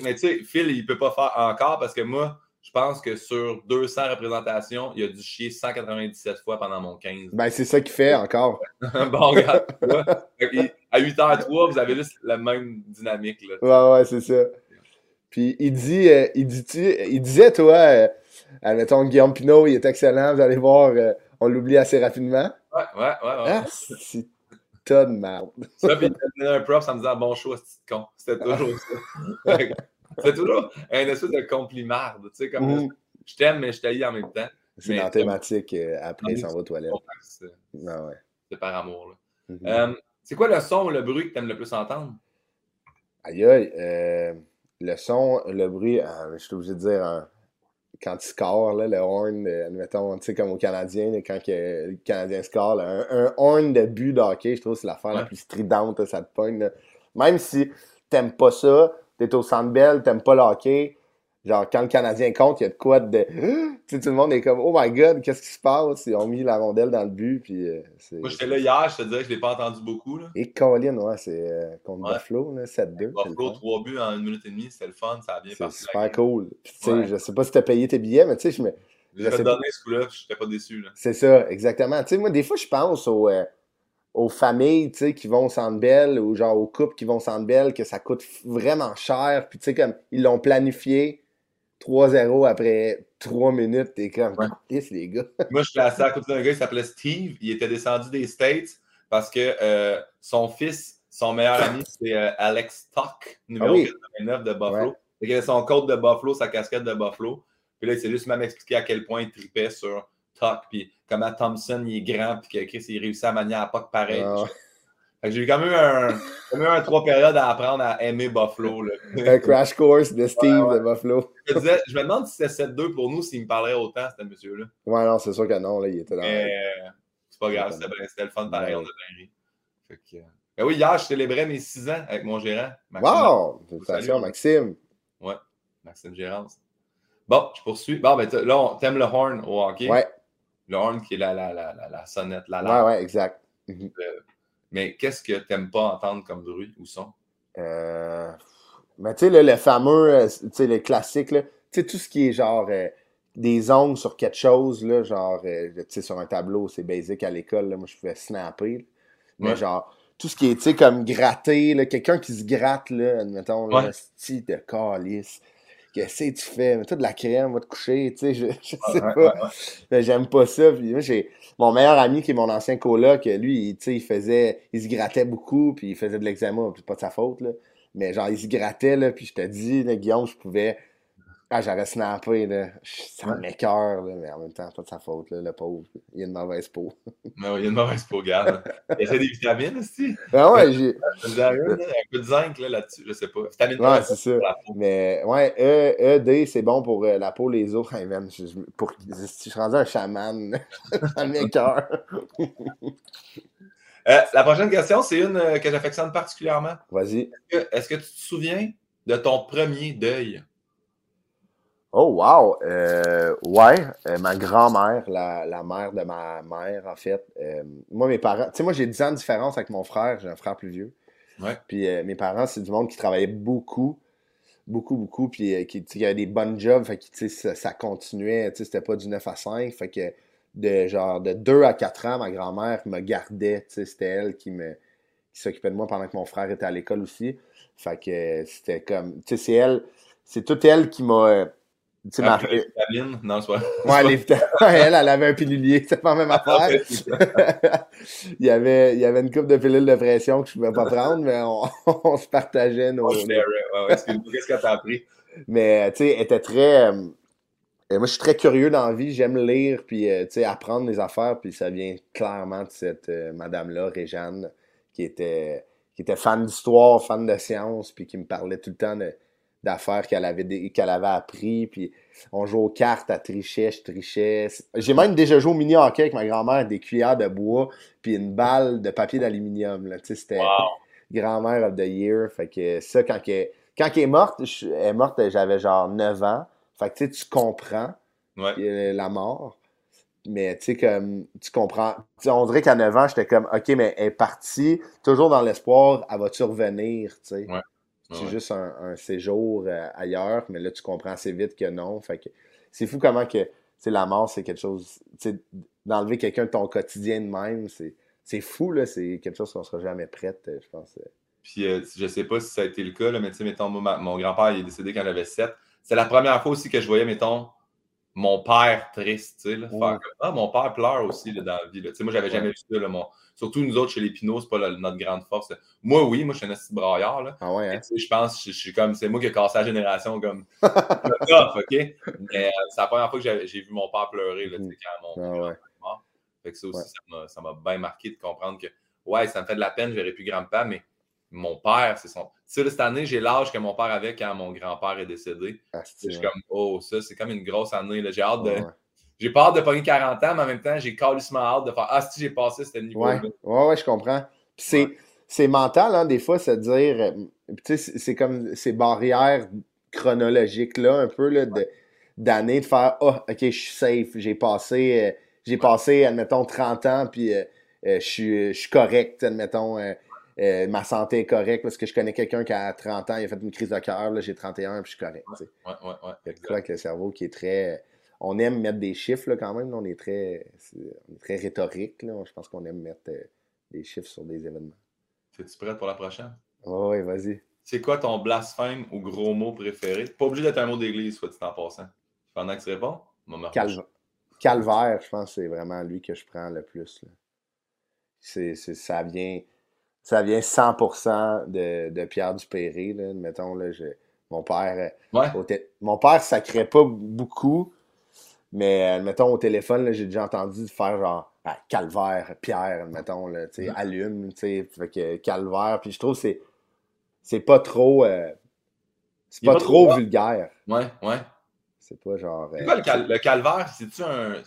Mais tu sais, Phil, il peut pas faire encore parce que moi, je pense que sur 200 représentations, il a dû chier 197 fois pendant mon 15. Ben, c'est ça qu'il fait encore. bon, regarde, tu à 8h03, vous avez juste la même dynamique. Là. Ouais, ouais, c'est ça. Puis il dit, euh, il, dit il disait, toi, euh, admettons, Guillaume Pinot, il est excellent, vous allez voir, euh, on l'oublie assez rapidement. Ouais, ouais, ouais. ouais. Ah, c'est tas de merde. Ça, puis il me un props en me disant bon choix, c'est con. C'était toujours ça. C'était toujours un espèce de complimarde. Tu sais, comme Mhm. je t'aime, mais je t'haïs en même temps. C'est dans la thématique, euh, après, Ah, s'en va aux toilettes. C'est Ah ouais. c'est par amour. là. Mhm. Euh, c'est quoi le son ou le bruit que tu aimes le plus entendre? Aïe aïe, euh, le son, le bruit, je suis obligé de dire, quand il score, là, le horn, euh, admettons, tu sais, comme au Canadien, là, quand que le Canadien score, là, un, un horn de but de hockey, je trouve que c'est l'affaire la Ouais. plus stridente, ça te pogne. Même si t'aimes pas ça, t'es au Centre Bell, t'aimes pas le hockey, genre, quand le Canadien compte, il y a de quoi de... Tu sais, tout le monde est comme, oh my god, qu'est-ce qui se passe? Ils ont mis la rondelle dans le but, puis euh, c'est... Moi, j'étais là hier, je te dirais que je ne l'ai pas entendu beaucoup. Là. Et Colin, ouais, c'est euh, contre Ouais. Buffalo, là, 7-2. c'est le Buffalo, fun. trois buts en une minute et demie, c'était le fun, ça a bien C'est la super cool. Puis, tu sais, Ouais. je sais pas si t'as payé tes billets, mais tu sais, je me... Je sais donner ce coup-là, je n'étais pas déçu. Là. c'est ça, exactement. Tu sais, moi, des fois, je pense aux, euh, aux familles, tu sais, qui vont au Centre Bell, ou genre aux couples qui vont au Centre Bell, que ça coûte vraiment cher. Puis, tu sais, comme, ils l'ont planifié 3-0 après 3 minutes. T'es comme, Ouais. Les gars. Moi, je suis assis à côté d'un gars qui s'appelait Steve. Il était descendu des States parce que euh, son fils, son meilleur ami, c'est euh, Alex Tuck, numéro Ah oui. 89 de Buffalo. Ouais. Il avait son code de Buffalo, sa casquette de Buffalo. Puis là, il s'est juste même expliqué à quel point il tripait sur Tuck, puis comment Thompson, il est grand, puis que Chris, il réussit à manier à Puck pareil. Ah. J'ai eu quand même un, quand même un trois périodes à apprendre à aimer Buffalo. Là. Un crash course de Steve Ouais, ouais. de Buffalo. je, me disais- je me demande si c'était 7-2 pour nous, s'il me parlerait autant, ce monsieur-là. Ouais, non, c'est sûr que non, là, il était dans... Mais euh, c'est pas grave, c'était le fun pareil, Ouais. on a bien ri. Fait que, euh, ben oui, hier, je célébrais mes 6 ans avec mon gérant, Maxime, Wow! Félicitations, Salut. Maxime. Maxime Gérance. Bon, je poursuis. Bon, ben là, on t'aimes le horn au hockey? Ouais, Le horn qui est la, la, la, la, la sonnette, la ouais, lampe. ouais, exact. Mhm. Mais qu'est-ce que t'aimes pas entendre comme bruit ou son? Euh, Mais tu sais, le fameux, euh, tu sais, le classique, tu sais, tout ce qui est genre euh, des ongles sur quelque chose, là, genre, euh, tu sais, sur un tableau, c'est basic à l'école, moi, je pouvais snapper. là. Mais Ouais. genre, tout ce qui est, tu sais, comme gratter, quelqu'un qui se gratte, là, admettons, là, Ouais. style de calice. Qu'est-ce que tu fais? Mets-toi de la crème, va te coucher, tu sais, je, je sais pas. ouais, ouais. Mais j'aime pas ça. Puis moi, j'ai mon meilleur ami qui est mon ancien coloc, lui, il, il faisait, il se grattait beaucoup, puis il faisait de l'eczéma, puis c'est pas de sa faute, là. Mais genre, il se grattait, là, puis je te dis, là, Guillaume, je pouvais, ah, j'aurais snappé, là. Ça Ouais. m'écoeure, là, mais en même temps, c'est pas de sa faute, là, le pauvre. Il a une mauvaise peau. Mais oui, il a une mauvaise peau, garde. Il essaie des vitamines aussi. Ah ouais, j'ai, Un peu de zinc là, là-dessus, je sais pas. Vitamine ouais, c'est ça. Mais ouais, E, E, D, c'est bon pour euh, la peau, les os. Hey, man, je, je- pour, je suis rendu un chaman. ça m'écoeure. Euh, la prochaine question, c'est une euh, que j'affectionne particulièrement. Vas-y. Est-ce que- Est-ce que tu te souviens de ton premier deuil? Oh, wow! Euh, ouais, euh, ma grand-mère, la, la mère de ma mère, en fait. euh, moi, mes parents, tu sais, moi, j'ai 10 ans de différence avec mon frère, j'ai un frère plus vieux. Ouais. Puis mes parents, c'est du monde qui travaillait beaucoup, beaucoup, beaucoup, puis qui, tu sais, qui avait des bonnes jobs, fait que, tu sais, ça, ça continuait, tu sais, c'était pas du 9 à 5, fait que de genre de 2 à 4 ans, ma grand-mère me gardait, tu sais, c'était elle qui me qui s'occupait de moi pendant que mon frère était à l'école aussi. Fait que c'était comme, tu sais, c'est elle, c'est toute elle qui m'a, tu sais, ma- Après les vitamines? Non, c'est pas. Ouais, les elle, elle avait un pilulier, c'est pas la même affaire. il, y avait, il y avait une coupe de pilules de pression que je pouvais pas prendre, mais on, on se partageait nos. Oh. Ouais, excuse-moi, Qu'est-ce que t'as appris? Mais tu sais, elle était très. euh, euh, moi, je suis très curieux dans la vie, j'aime lire, puis euh, tu sais, apprendre les affaires, puis ça vient clairement de cette euh, madame-là, Réjeanne, qui était, qui était fan d'histoire, fan de sciences, puis qui me parlait tout le temps de- d'affaires qu'elle avait, qu'elle avait appris, puis on jouait aux cartes, elle trichait, je trichais. J'ai même déjà joué au mini-hockey avec ma grand-mère, des cuillères de bois, puis une balle de papier d'aluminium, là, tu sais, c'était Wow. grand-mère of the year, fait que ça, quand elle, quand elle est morte, je- elle est morte, j'avais genre 9 ans, fait que tu comprends Ouais. euh, la mort. mais tu sais, comme, tu comprends. T'sais, on dirait qu'à 9 ans, j'étais comme, OK, mais elle est partie, toujours dans l'espoir, elle va-tu revenir, tu sais? Ouais. C'est Ouais. juste un, un séjour euh, ailleurs, mais là, tu comprends assez vite que non. Fait que c'est fou comment que, la mort, c'est quelque chose, d'enlever quelqu'un de ton quotidien de même, c'est, c'est fou, là, c'est quelque chose qu'on sera jamais prête, euh, je pense. euh. Puis euh, je sais pas si ça a été le cas, là, mais tu sais, mettons, moi, mon grand-père il est décédé quand j'avais 7. C'est la première fois aussi que je voyais, mettons, mon père triste, tu sais, là, faire Ouais. ah, mon père pleure aussi là, dans la vie. là. Tu sais, moi, j'avais jamais Ouais. vu ça. Là, mon... Surtout nous autres, chez les Pinots, c'est pas la- notre grande force. Moi, oui, moi, je suis un petit braillard. Là. Ah ouais, hein? tu sais, Je pense que je suis comme, c'est moi qui ai cassé la génération comme le tough, OK? Mais euh, c'est la première fois que j'ai vu mon père pleurer là, tu sais, quand mon Ah grand-père ouais. est mort. Fait que ça aussi, Ouais. ça m'a- bien marqué de comprendre que, ouais, ça me fait de la peine, je verrai plus grand-père, mais mon père, c'est son. Tu sais, là, cette année, j'ai l'âge que mon père avait quand mon grand-père est décédé. Ah, Je suis comme, oh, ça, c'est comme une grosse année. J'ai hâte de. ouais. J'ai pas hâte de pogner 40 ans, mais en même temps, j'ai calissement hâte de faire Ah, si j'ai passé ce niveau Ouais, ouais, ouais, je comprends. Puis c'est, Ouais. mental, hein, des fois, se dire. euh, tu sais, c'est comme ces barrières chronologiques-là, un peu, là, de, d'années, de faire Ah, ok, je suis safe, j'ai passé, euh, j'ai passé, admettons, 30 ans, puis euh, euh, je suis- je correct, admettons. euh, ma santé est correcte parce que je connais quelqu'un qui a 30 ans, il a fait une crise de cœur, là, j'ai 31 puis je suis correct. Ouais, ouais, ouais. Que exact. quoi, avec le cerveau qui est très. On aime mettre des chiffres là, quand même. là, on est très, c'est- on est très rhétorique. Là. Je pense qu'on aime mettre euh, des chiffres sur des événements. Es-tu prête pour la prochaine? Oh, oui, vas-y. C'est quoi ton blasphème ou gros mot préféré? Pas obligé d'être un mot d'église, soit dit en passant. Pendant que tu réponds, Calva- Calvaire, je pense que c'est vraiment lui que je prends le plus. là. Ça vient, ça vient 100% de, de Pierre Dupéré. Là. Mettons, là, je- mon père. Ouais. Mon père sacrait pas beaucoup, mais mettons au téléphone, j'ai déjà entendu faire genre ah, calvaire, Pierre, mettons, là, sais, Mhm. allume, tu sais, que calvaire, puis je trouve que c'est c'est pas trop euh, c'est pas, pas trop vulgaire. Ouais, ouais. C'est pas genre euh, quoi le, cal- le calvaire? C'est-tu un.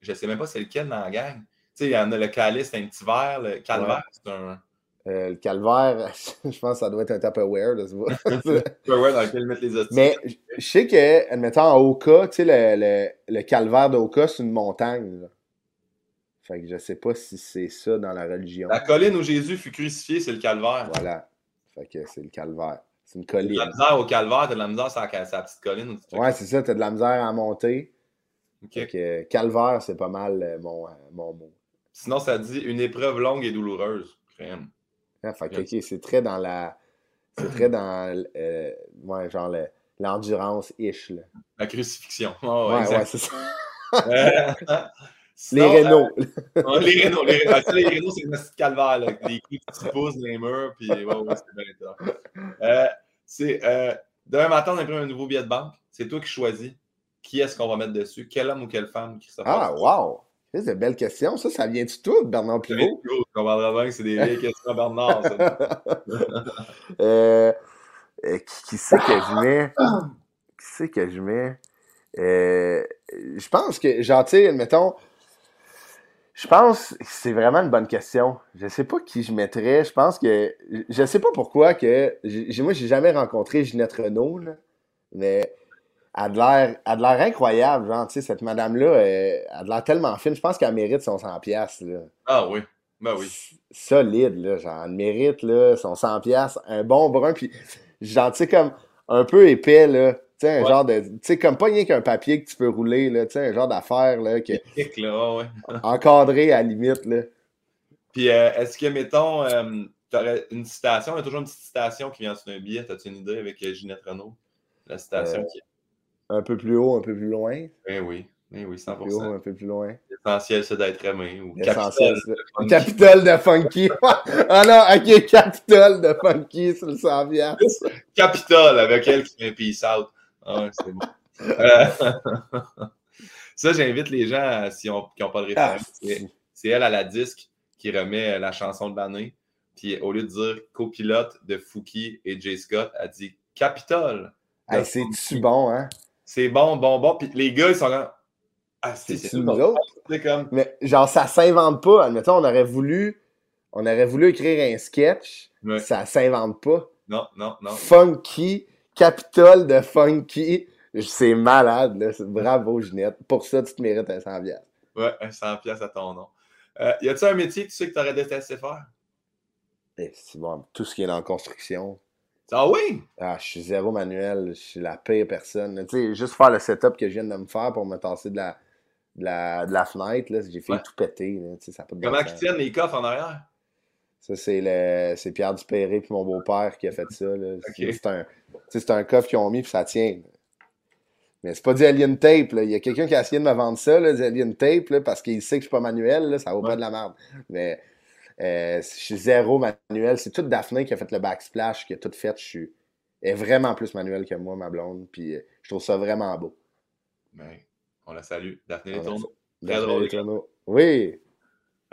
Je sais même pas c'est lequel dans la gang. Tu sais, il y en a le calice, c'est un petit verre. Le calvaire, c'est un. Euh, le calvaire, je pense que ça doit être un Tupperware, là, tu vois. Ouais, dans lequel mettre les hosties. mais je- sais que, admettons, en Oka, tu sais, le, le, le calvaire d'Oka, c'est une montagne. là. Fait que je sais pas si c'est ça dans la religion. La colline où Jésus fut crucifié, c'est le calvaire. Voilà. Fait que c'est le calvaire. C'est une T'as de colline. la misère au calvaire, t'as de la misère sur la, sur la petite colline. où tu Ouais, c'est ça, t'as de la misère à monter. Fait que euh, calvaire, c'est pas mal euh, mon, mon mot. Sinon, ça dit une épreuve longue et douloureuse. Crème. Ah, fait que, Bien ok, c'est très dans la. C'est très dans. euh, ouais, genre le- l'endurance-ish. La crucifixion. Ah ouais, Ouais, c'est ça. Euh, Les Renault. Ouais, les Renault, les Renault. Ah, les Renault, c'est une petite calvaire, là. Des coups petits pouces dans les murs, puis ouais, ouais, c'est bien. Euh, c'est, euh, demain matin, on imprime un nouveau billet de banque. C'est toi qui choisis qui est-ce qu'on va mettre dessus, quel homme ou quelle femme qui se Ah, wow! C'est de belles questions. Ça, ça vient du tout, Bernard Pivot? Tu comprendras bien que c'est des vieilles questions à Bernard. Euh, euh, qui, qui c'est que je mets? Qui c'est que je mets? Euh, je pense que, genre, tu sais, admettons, je pense que c'est vraiment une bonne question. Je sais pas qui je mettrais. Je pense que, je sais pas pourquoi que, moi, j'ai jamais rencontré Ginette Renault, là, mais a de l'air, elle a de l'air incroyable, genre, tu sais, cette madame-là, elle a de l'air tellement fine. Je pense qu'elle mérite son 100$, piastres, là. Ah oui, ben oui. solide, là, genre, elle mérite, là, son 100 pièces un bon brun, puis genre, tu sais, comme un peu épais, là, tu sais, un Ouais. genre de, tu sais, comme pas rien qu'un papier que tu peux rouler, là, tu sais, un genre d'affaire, là, que, Kick, là, ouais. encadré à la limite, là. Puis, euh, est-ce que, mettons, euh, t'aurais une citation, il y a toujours une petite citation qui vient sur un billet. As-tu une idée avec euh, Ginette Renault? La citation Euh, qui Un peu plus haut, un peu plus loin, Eh oui, eh oui, un peu plus haut, 100%. un peu plus loin. L'essentiel, c'est d'être aimé. Ou. Capitole de Funky. ah non, ok, Capitole de Funky sur le 100 piastres. Capitole avec elle qui un peace out. Ah c'est bon. Euh, ça, j'invite les gens, si on, qui n'ont pas de Ah, référence. c'est- c'est elle à la disque qui remet la chanson de l'année. Puis au lieu de dire copilote de Fouki et Jay Scott, elle dit Capitole. de Hey, c'est-tu bon, hein? C'est bon, bon, bon. Puis les gars, ils sont là. Ah, c'est comme. Mais genre, ça s'invente pas. Admettons, on aurait voulu, on aurait voulu écrire un sketch, Ouais. ça s'invente pas. Non, non, non. Funky, Capitole de Funky, c'est malade, là. Bravo, Ginette. Pour ça, tu te mérites un 100 piastres. Ouais, un 100 pièces à ton nom. Euh, y a-tu un métier que tu sais que tu aurais détesté faire? Eh, c'est bon, tout ce qui est dans la construction. Ah oui? Ah, je suis zéro manuel, je suis la pire personne. Tu sais, juste faire le setup que je viens de me faire pour me tasser de la, de la, de la fenêtre, là, j'ai fait Ouais. tout péter. Là, tu sais, ça pas de Comment ils tiennent les coffres en arrière? Ça, c'est le c'est Pierre Dupéré puis mon beau-père qui a fait ça. là. Ok. C'est un, un coffre qu'ils ont mis puis ça tient. Mais c'est pas du alien tape. Là. Il y a quelqu'un qui a essayé de me vendre ça, là, du alien tape, là, parce qu'il sait que je suis pas manuel. Là, ça vaut Ouais. pas de la merde. Mais euh, je suis zéro manuel. C'est toute Daphné qui a fait le backsplash, qui a tout fait. Je suis est vraiment plus manuel que moi, ma blonde. Puis euh, je trouve ça vraiment beau. Ben, on la salue. Daphné Letourneau. Très Daphné drôle. Oui.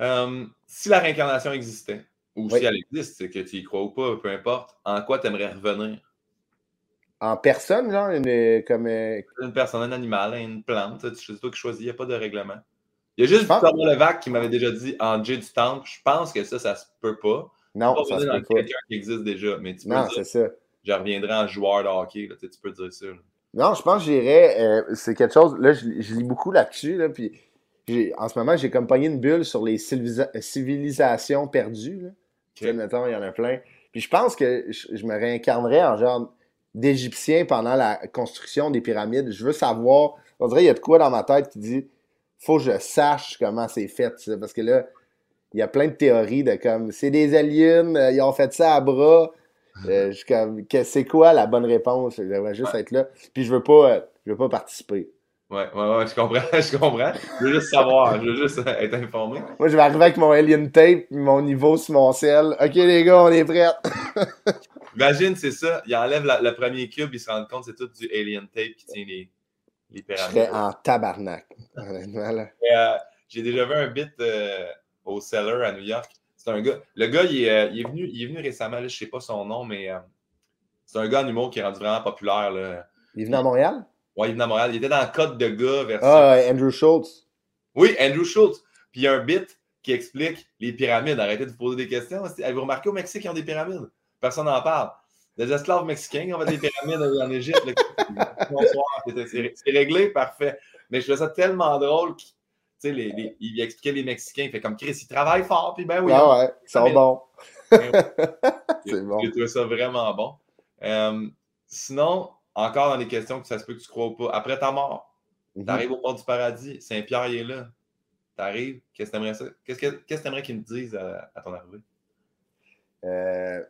Euh, si la réincarnation existait, ou Oui. si elle existe, c'est que tu y crois ou pas, peu importe, en quoi tu aimerais revenir? En personne, genre, une, comme. euh, Une personne, un animal, une plante, c'est toi qui choisis, il n'y a pas de règlement. Il y a juste Thomas Levac qui m'avait déjà dit en J du Temple, je pense que ça, ça se peut pas. Non, pas ça se peut pas. quelqu'un qui existe déjà, mais tu peux Non, c'est ça. je reviendrai en joueur de hockey, là, tu sais, tu peux dire ça. là. Non, je pense que j'irais. euh, c'est quelque chose. Là, je, je lis beaucoup là-dessus. Là, puis en ce moment, j'ai comme pogné une bulle sur les civilisa- civilisations perdues. Là. Tu sais, mettons, il y en a plein. Puis je pense que je, je me réincarnerais en genre d'Égyptien pendant la construction des pyramides. Je veux savoir. On dirait qu'il y a de quoi dans ma tête qui dit faut que je sache comment c'est fait. ça. Parce que là, il y a plein de théories de comme c'est des aliens, euh, ils ont fait ça à bras. Euh, je suis comme, que- c'est quoi la bonne réponse? J'aimerais juste être là. Puis je veux pas, euh, je veux pas participer. Ouais, ouais, ouais, je comprends, je comprends. Je veux juste savoir, je veux juste euh, être informé. Moi, je vais arriver avec mon alien tape, mon niveau sur mon ciel. Ok, les gars, on est prêts. Imagine, c'est ça, il enlève la- le premier cube, il se rend compte que c'est tout du alien tape qui tient les, les Je serais pyramides. en tabarnak. Honnêtement, euh, J'ai déjà vu un bit euh, au Cellar à New York. C'est un gars. Le gars, il est, euh, il est venu, il est venu récemment, là, je sais pas son nom, mais euh, c'est un gars en humour qui est rendu vraiment populaire. Là. Il est venu à Montréal? Ouais, il est venu à Montréal. Il était dans Code de gars version. Ah, Andrew Schultz. Oui, Andrew Schultz. Puis il y a un bit qui explique les pyramides. Arrêtez de vous poser des questions. Avez-vous remarqué au Mexique, ils ont des pyramides? Personne n'en parle. Les esclaves mexicains ont fait des pyramides en Égypte. C'est réglé, parfait. Mais je trouvais ça tellement drôle. qu'il- les- les- il expliquait les Mexicains. Il fait comme Chris, ils travaillent fort. Puis ben oui. ah ouais, ils sont bons. Ben C'est bon. J'ai trouvé ça vraiment bon. Euh, sinon, encore dans les questions que ça se peut que tu crois ou pas. Après ta mort, Mhm. T'arrives au port du paradis, Saint-Pierre est là. T'arrives, qu'est-ce que t'aimerais ça? Qu'est-ce que t'aimerais qu'ils me disent à, à ton arrivée? Euh,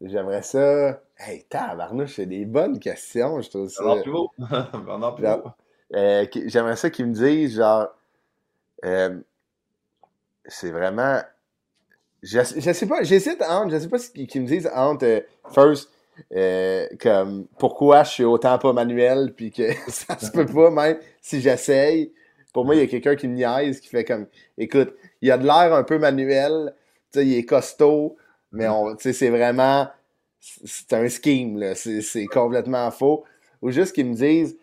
J'aimerais ça. Hey, tabarnouche, c'est des bonnes questions, je trouve ça. Bernard Pivot. Bernard Pivot. Euh, J'aimerais ça qu'ils me disent, genre, euh, c'est vraiment. Je, je sais pas, j'hésite entre, je sais pas ce qu'ils qu'ils me disent entre, euh, first, euh, comme, pourquoi je suis autant pas manuel, puis que ça se peut pas, même si j'essaye. Pour moi, il y a quelqu'un qui me niaise, qui fait comme, écoute, il a de l'air un peu manuel, tu sais, il est costaud, mais sais, c'est vraiment, c'est un scheme, là, c'est c'est complètement faux. Ou juste qu'ils me disent,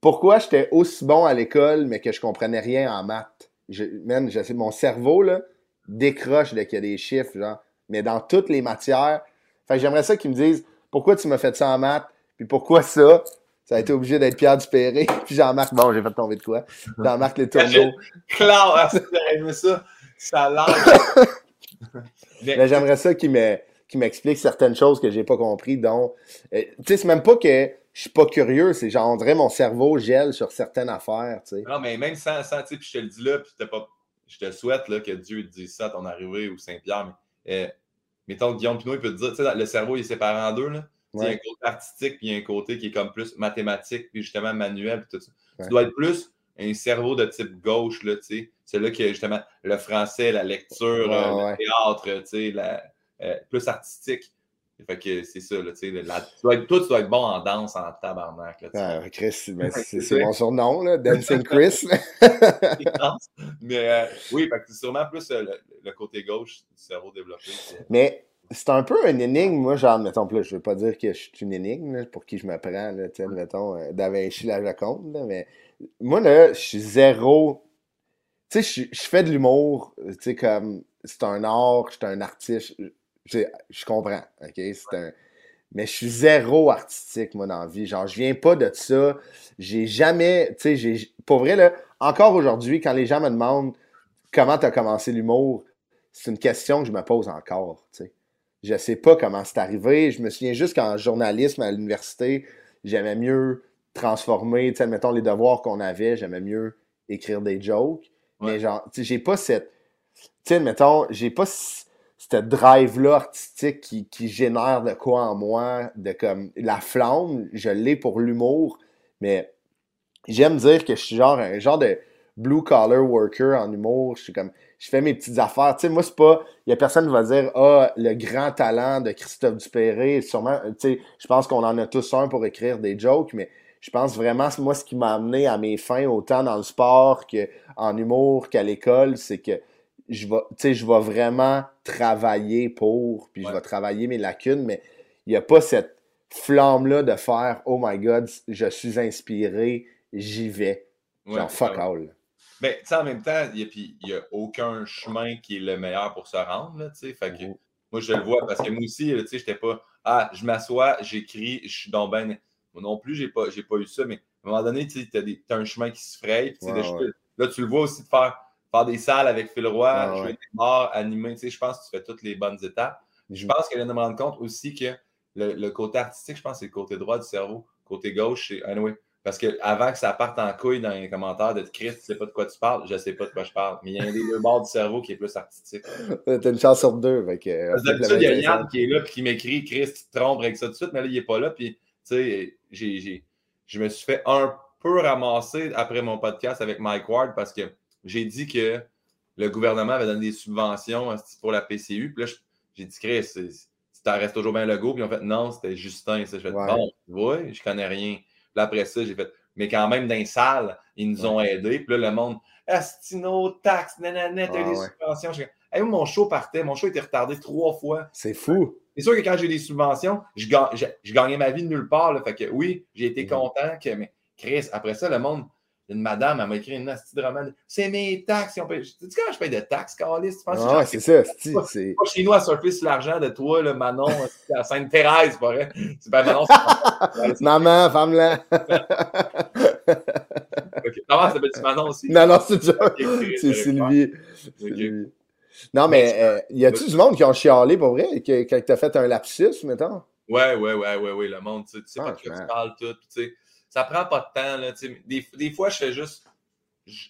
pourquoi j'étais aussi bon à l'école, mais que je comprenais rien en maths? Je, man, je mon cerveau, là, décroche dès qu'il y a des chiffres, genre. Mais dans toutes les matières. Fait j'aimerais ça qu'ils me disent, pourquoi tu m'as fait ça en maths, puis pourquoi ça? Ça a été obligé d'être Pierre Dupéré, puis Jean-Marc, bon, j'ai fait tomber de quoi? Jean-Marc Les Tourneaux. Claire, ah, ça. Ça lâche. Mais- Mais j'aimerais ça qu'ils me- qu'ils m'expliquent certaines choses que j'ai pas compris, dont... euh, tu sais, c'est même pas que je suis pas curieux, c'est genre, on dirait mon cerveau gèle sur certaines affaires, tu sais. Non, mais même sans, sans tu sais, puis je te le dis là, puis pas, je te souhaite là, que Dieu te dise ça à ton arrivée ou Saint-Pierre, mais euh, mettons que Guillaume Pinot, il peut te dire, tu sais, le cerveau, il est séparé en deux, là. Il y a un côté artistique, puis il y a un côté qui est comme plus mathématique, puis justement manuel, puis tout ça. Ouais. Tu dois être plus un cerveau de type gauche, là, tu sais. C'est là que justement le français, la lecture, euh, ouais. le théâtre, tu sais, la- euh, plus artistique. Fait que c'est ça, là, tu sais. la- tu dois être- Toi, tu dois être bon en danse, en tabarnak, là. Ah, Chris, ben, c'est mon surnom, là, Dancing Chris. Mais euh, oui, fait que c'est sûrement plus euh, le, le côté gauche du cerveau développé. Mais c'est un peu une énigme, moi, genre, mettons, là, je veux pas dire que je suis une énigme, là, pour qui je me prends, là, mettons, Da Vinci la Joconde, là, mais moi, là, je suis zéro. Tu sais, je fais de l'humour, tu sais, comme, c'est un art, je suis un artiste, je, comprends, ok? C'est un. Mais je suis zéro artistique, moi, dans la vie. Genre, je viens pas de ça. J'ai jamais, tu sais, j'ai, pour vrai, là, encore aujourd'hui, quand les gens me demandent comment tu as commencé l'humour, c'est une question que je me pose encore. sais. Je sais pas comment c'est arrivé. Je me souviens juste qu'en journalisme à l'université, j'aimais mieux transformer, tu sais, mettons les devoirs qu'on avait, j'aimais mieux écrire des jokes. Mais genre, tu sais, j'ai pas cette. Tu sais, mettons, j'ai pas cette drive-là artistique qui, qui, génère de quoi en moi, de comme la flamme, je l'ai pour l'humour, mais j'aime dire que je suis genre un genre de blue collar worker en humour. Je suis comme, je fais mes petites affaires. Tu sais, moi, c'est pas, il y a personne qui va dire, ah, le grand talent de Christophe Dupéré. Sûrement, tu sais, je pense qu'on en a tous un pour écrire des jokes, mais je pense vraiment, moi, ce qui m'a amené à mes fins, autant dans le sport qu'en humour qu'à l'école, c'est que je vais, je vais vraiment travailler pour, puis je vais travailler mes lacunes, mais il n'y a pas cette flamme-là de faire Oh my God, je suis inspiré, j'y vais. Genre, fuck all. Mais en même temps, il n'y a, aucun chemin qui est le meilleur pour se rendre. Fait que, mm-hmm. Moi, je le vois parce que moi aussi, je n'étais pas Ah, je m'assois, j'écris, je suis dans ben. Moi non plus, je n'ai pas, pas eu ça, mais à un moment donné, tu as, un chemin qui se fraye. Là, tu le vois aussi de faire, faire des salles avec Phil Roy, jouer des morts, animer. Je pense que tu fais toutes les bonnes étapes. Je pense qu'elle vient de me rendre compte aussi que le, côté artistique, je pense que c'est le côté droit du cerveau. Côté gauche, c'est. Anyway, parce qu'avant que ça parte en couille dans les commentaires de Chris, tu sais pas de quoi tu parles, je sais pas de quoi je parle. Mais il y a un des deux bords du cerveau qui est plus artistique. T'as une chance sur deux. Euh, D'habitude, il y a Yann qui est là et qui m'écrit Chris, tu te trompes avec ça tout de suite, mais là, il est pas là. Puis, sais, je me suis fait un peu ramasser après mon podcast avec Mike Ward parce que j'ai dit que le gouvernement avait donné des subventions pour la PCU. Puis là, j'ai dit Chris, ça reste toujours bien le go. Puis en fait, non, c'était Justin. Ça. Je fais, bon, ouais, je connais rien. Puis après ça, j'ai fait, mais quand même, dans les salles, ils nous ont aidés. Puis là, le monde, Astino, taxe, nanana, t'as ah, des subventions. Je hey, mon show partait, mon show était retardé trois fois. C'est fou. C'est sûr que quand j'ai des subventions, je, gagnais ma vie de nulle part. Là, fait que oui, j'ai été content que. Mais Chris, après ça, le monde, une madame, elle m'a écrit une nasty de roman. C'est mes taxes. On paye... Tu sais quand je paye de taxes, Carlis? Tu penses ah, c'est ça. C'est pas, chez nous à surfer sur l'argent de toi, le Manon, à Sainte-Thérèse, c'est pas vrai? C'est pas Manon. Maman, femme-là. okay. Maman, ça s'appelle Manon aussi? Non, non, c'est ça. c'est Sylvie. Non, mais euh, y a-tu du monde qui ont chialé pour vrai, quand t'as fait un lapsus, mettons? Ouais, ouais, ouais, ouais, ouais, le monde, tu sais pas de quoi tu parles, tout, tu sais ça prend pas de temps. Là, des, des fois, je fais juste. Je,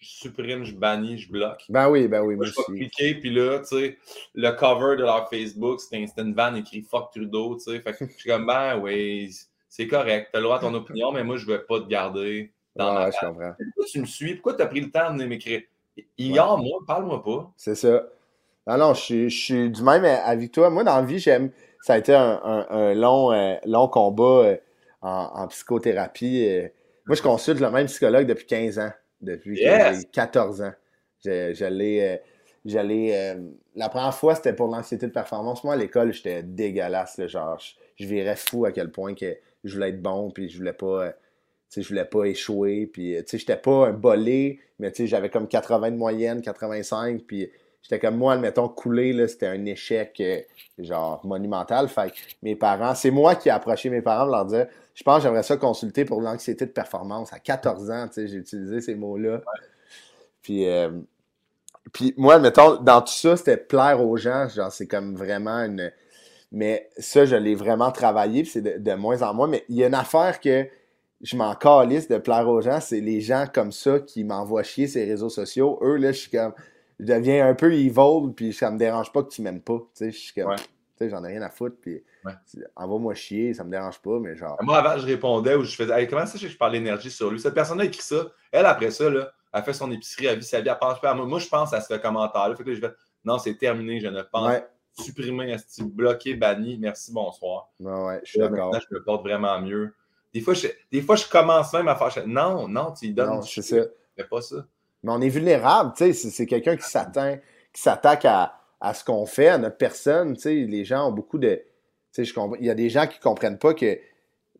supprime, je bannis, je bloque. Ben oui, ben oui. Moi, je vais cliquer, puis là, tu sais, le cover de leur Facebook, c'était une van écrit Fuck Trudeau, tu sais. Fait que je suis comme, ben oui, c'est correct, t'as le droit à ton opinion, mais moi, je veux pas te garder dans ouais, je comprends. Pourquoi tu me suis? Pourquoi tu as pris le temps de m'écrire? Hier, moi, parle-moi pas. C'est ça. Non, non, je, suis du même avec toi. Moi, dans la vie, j'aime. Ça a été un, un, long, euh, long combat. Euh, en, psychothérapie. Euh, moi, je consulte le même psychologue depuis 15 ans, depuis 14 ans. J'allais. J'allais. Euh, la première fois, c'était pour l'anxiété de performance. Moi, à l'école, j'étais dégueulasse. genre, je, virais fou à quel point que je voulais être bon, puis je voulais pas. Euh, je voulais pas échouer, puis tu sais, j'étais pas un bolé, mais tu sais, j'avais comme 80 de moyenne, 85, puis j'étais comme moi, admettons, couler, c'était un échec genre monumental. Fait que mes parents, c'est moi qui ai approché mes parents pour leur dire je pense que j'aimerais ça consulter pour l'anxiété de performance. À 14 ans, j'ai utilisé ces mots-là. Puis, euh, puis moi, mettons, dans tout ça, c'était plaire aux gens. Genre, c'est comme vraiment une. Mais ça, je l'ai vraiment travaillé, c'est de, moins en moins. Mais il y a une affaire que je m'en calisse de plaire aux gens, c'est les gens comme ça qui m'envoient chier ces réseaux sociaux. Eux, là, je suis comme. Je deviens un peu evil, puis ça me dérange pas que tu m'aimes pas. Tu sais, je suis comme. Tu sais, j'en ai rien à foutre. Puis Envoie-moi chier, ça me dérange pas, mais genre. Moi, avant, je répondais ou je faisais comment ça, je parle d'énergie sur lui? Cette personne-là a écrit ça. Elle, après ça, là, a fait son épicerie, elle vit sa vie, elle pense pas moi. je pense à ce commentaire-là. Fait que je vais, non, c'est terminé, je ne pense. Ouais. Supprimer, bloqué, banni, merci, bonsoir. Ouais, ouais, je suis d'accord. Je me porte vraiment mieux. Des fois, je, des fois, je commence même à faire. Non, non, tu lui donnes. Non, c'est ça. Fais pas ça. Mais on est vulnérable, tu sais. C'est quelqu'un qui s'attend, qui s'attaque à, à, ce qu'on fait, à notre personne. Tu sais, les gens ont beaucoup de il y a des gens qui ne comprennent pas que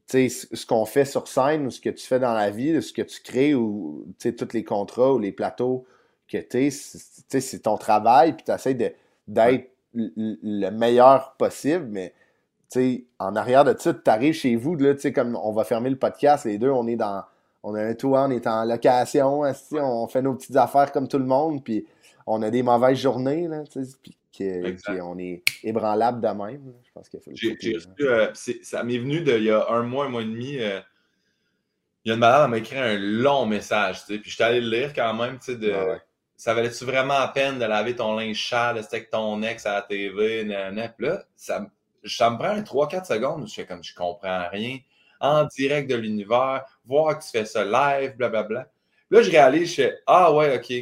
ce qu'on fait sur scène ou ce que tu fais dans la vie, ce que tu crées ou tous les contrats ou les plateaux que tu c'est ton travail, puis tu essaies d'être le meilleur possible, mais en arrière de ça, tu arrives chez vous, là, comme on va fermer le podcast, les deux, on est dans, on a un toit, on est en location, on fait nos petites affaires comme tout le monde, puis on a des mauvaises journées, là, puis on est ébranlable de même. Je pense qu'il faut, euh, Ça m'est venu de, il y a un mois, un mois et demi. Euh, il y a une madame, elle m'a écrit un long message, puis je suis allé le lire quand même, tu sais, de. Ça valait-tu vraiment la peine de laver ton linge sale, c'était avec ton ex à la TV, nan, là, ça, ça me prend 3-4 secondes, je fais comme je comprends rien en direct de l'univers, voir que tu fais ça live, blablabla. Là, je réalise, je fais Ah ouais, OK.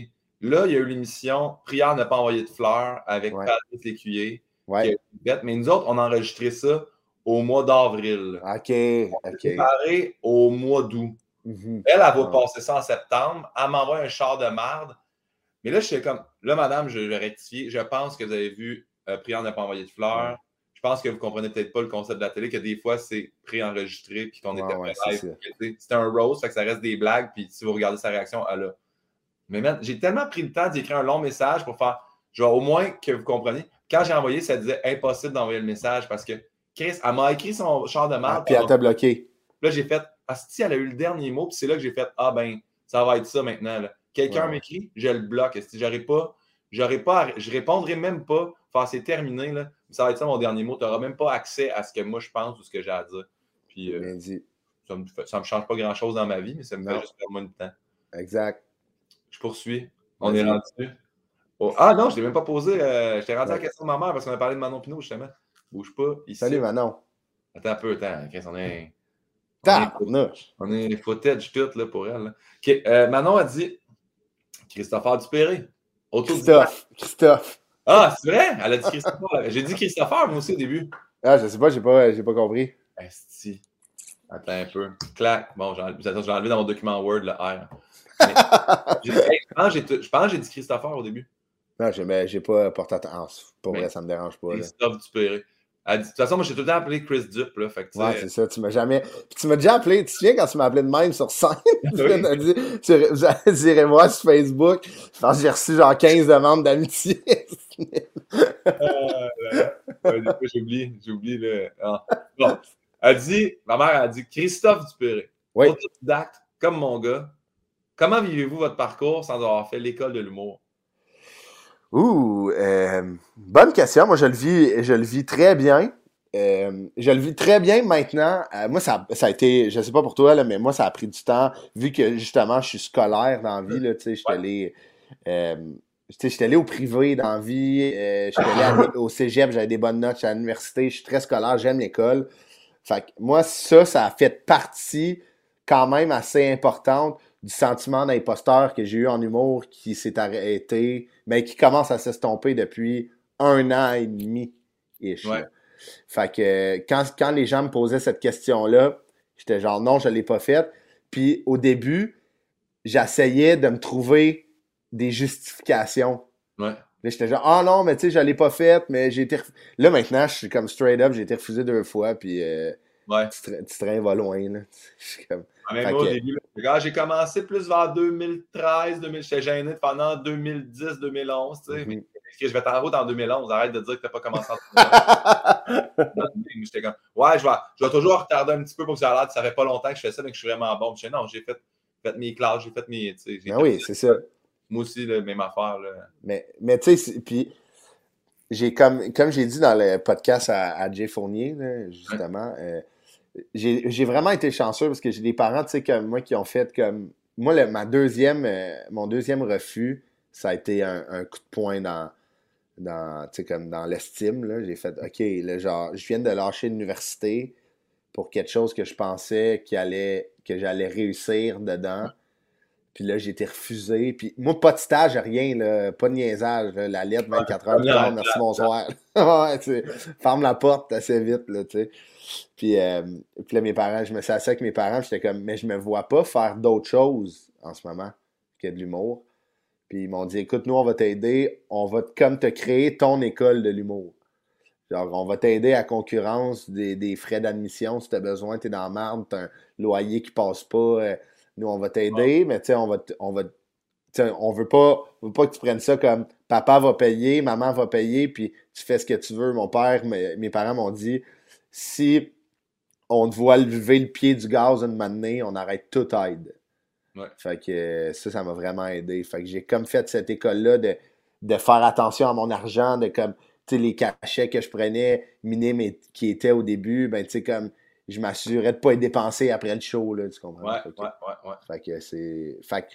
Là, il y a eu l'émission Prière ne pas envoyer de fleurs avec Patrice Lécuyer. Ouais. Mais nous autres, on a enregistré ça au mois d'avril. OK. On préparé au mois d'août. Mhm. Elle, elle va passer ça en septembre. Elle m'envoie un char de marde. Mais là, je suis comme, là, madame, je vais rectifier. Je pense que vous avez vu euh, Prière ne pas envoyer de fleurs pense que vous ne comprenez peut-être pas le concept de la télé, que des fois, c'est préenregistré puis qu'on était ouais, live. C'est un rose, fait que ça reste des blagues, puis si vous regardez sa réaction, elle a. Mais j'ai tellement pris le temps d'écrire un long message pour faire, genre, au moins que vous compreniez. Quand j'ai envoyé, ça disait impossible d'envoyer le message parce que Chris, elle m'a écrit son char de marque. Ah, puis elle t'a bloqué. Là, j'ai fait, ah, si elle a eu le dernier mot, puis c'est là que j'ai fait, ah ben, ça va être ça maintenant. Quelqu'un m'écrit, je le bloque. Si j'arrive pas, j'aurais pas, je répondrai même pas. Enfin, c'est terminé, là. Ça va être ça mon dernier mot. Tu n'auras même pas accès à ce que moi je pense ou ce que j'ai à dire. Puis, euh, ça ne me, change pas grand-chose dans ma vie, mais ça me fait juste perdre moins de temps. Exact. Je poursuis. On est rendu. Ah non, je ne l'ai même pas posé. Euh, je t'ai rendu à la question de ma mère parce qu'on a parlé de Manon Pinot, justement. Bouge pas. Ici. Salut Manon. Attends un peu, attends. on est. On est, footage tout là, pour elle. Euh, Manon a dit Christopher Dupéré. Christophe. Christophe. Ah, c'est vrai? Elle a dit Christopher. J'ai dit Christopher, moi aussi, au début. Ah, je sais pas, j'ai pas, j'ai pas compris. Esti. Attends un peu. Clac. Bon, j'ai enlevé dans mon document Word le R. je pense que j'ai dit Christopher au début. Non, j'ai pas porté attention. Pour vrai, ça me dérange pas. Christophe Dupéré. De toute façon, moi, j'ai tout le temps appelé Chris Dup. Là, fait que, ouais, c'est ça. Tu m'as jamais. Puis tu m'as déjà appelé. Tu te souviens quand tu m'as appelé de même sur scène? tu m'as dit, vous irez voir sur Facebook. Je pense que j'ai reçu genre 15 demandes d'amitié. ah, j'ai oublié. J'ai oublié. le. Ah. Bon. Elle dit, ma mère a dit Christophe Dupéré. Oui. Autodidacte, comme mon gars. Comment vivez-vous votre parcours sans avoir fait l'école de l'humour? Ouh, euh, bonne question. Moi, je le vis, je le vis très bien. Euh, je le vis très bien maintenant. Euh, moi, ça, ça, a été, je sais pas pour toi, là, mais moi, ça a pris du temps, vu que justement, je suis scolaire dans la vie. Là, j'étais allé, euh, j'étais allé au privé dans la vie, j'étais allé au cégep, j'avais des bonnes notes, à l'université, je suis très scolaire, j'aime l'école. Fait que moi, ça, ça a fait partie quand même assez importante du sentiment d'imposteur que j'ai eu en humour qui s'est arrêté, mais qui commence à s'estomper depuis un an et demi. Ouais. Fait que quand, quand les gens me posaient cette question-là, j'étais genre non, je ne l'ai pas faite. Puis au début, j'essayais de me trouver des justifications. Ouais. Là, j'étais genre, ah non, mais tu sais, je l'ai pas faite, mais j'ai été. Là, maintenant, je suis comme straight up, j'ai été refusé deux fois, puis euh, ouais. tu train va loin. Là. Je suis comme, même au début, j'ai commencé plus vers 2013, 2000, j'étais gêné pendant 2010, 2011. Tu sais, mm-hmm. Je vais t'en route en 2011. Arrête de dire que tu n'as pas commencé en 2011. J'étais comme, ouais, je vais, je vais toujours retarder un petit peu pour que ça a l'air ça fait pas longtemps que je fais ça, mais que je suis vraiment bon. Je dis, non, j'ai fait, fait, mes classes, j'ai fait mes. Ah oui, c'est ça. Moi aussi, la même affaire. Là. Mais, mais tu sais, puis j'ai comme, comme j'ai dit dans le podcast à, Jay Fournier, justement, euh, j'ai vraiment été chanceux parce que j'ai des parents, tu sais, comme moi, qui ont fait comme. Moi, le, ma deuxième, euh, mon deuxième refus, ça a été un, coup de poing dans, dans, comme dans l'estime. J'ai fait, OK, là, genre, je viens de lâcher l'université pour quelque chose que je pensais allait, que j'allais réussir dedans. Puis là, j'ai été refusé. Puis moi, pas de stage, rien, là, pas de niaisage. la lettre 24 heures plus tard, merci, bonsoir. ouais, ferme la porte assez vite, là, tu sais. Puis, euh, puis là, mes parents, je me suis assis avec mes parents, j'étais comme, mais je me vois pas faire d'autres choses en ce moment que de l'humour. Puis ils m'ont dit, écoute, nous, on va t'aider, on va comme te créer ton école de l'humour. Genre, on va t'aider à concurrence des, frais d'admission si tu as besoin, tu es dans la marde, tu un loyer qui passe pas. Euh, nous, on va t'aider, mais tu sais, on va, on va on veut pas, veut pas que tu prennes ça comme papa va payer, maman va payer, puis tu fais ce que tu veux. Mon père, mes, parents m'ont dit si on te voit lever le pied du gaz une matinée, on arrête toute aide. Ouais. Fait que ça, ça m'a vraiment aidé. Fait que j'ai comme fait cette école-là de, de faire attention à mon argent, de comme, tu sais, les cachets que je prenais, minimes qui étaient au début, ben, tu sais, comme, je m'assurais de pas être dépensé après le show, là, tu comprends? Ouais, ouais, ouais, ouais. fait que c'est. Fait que,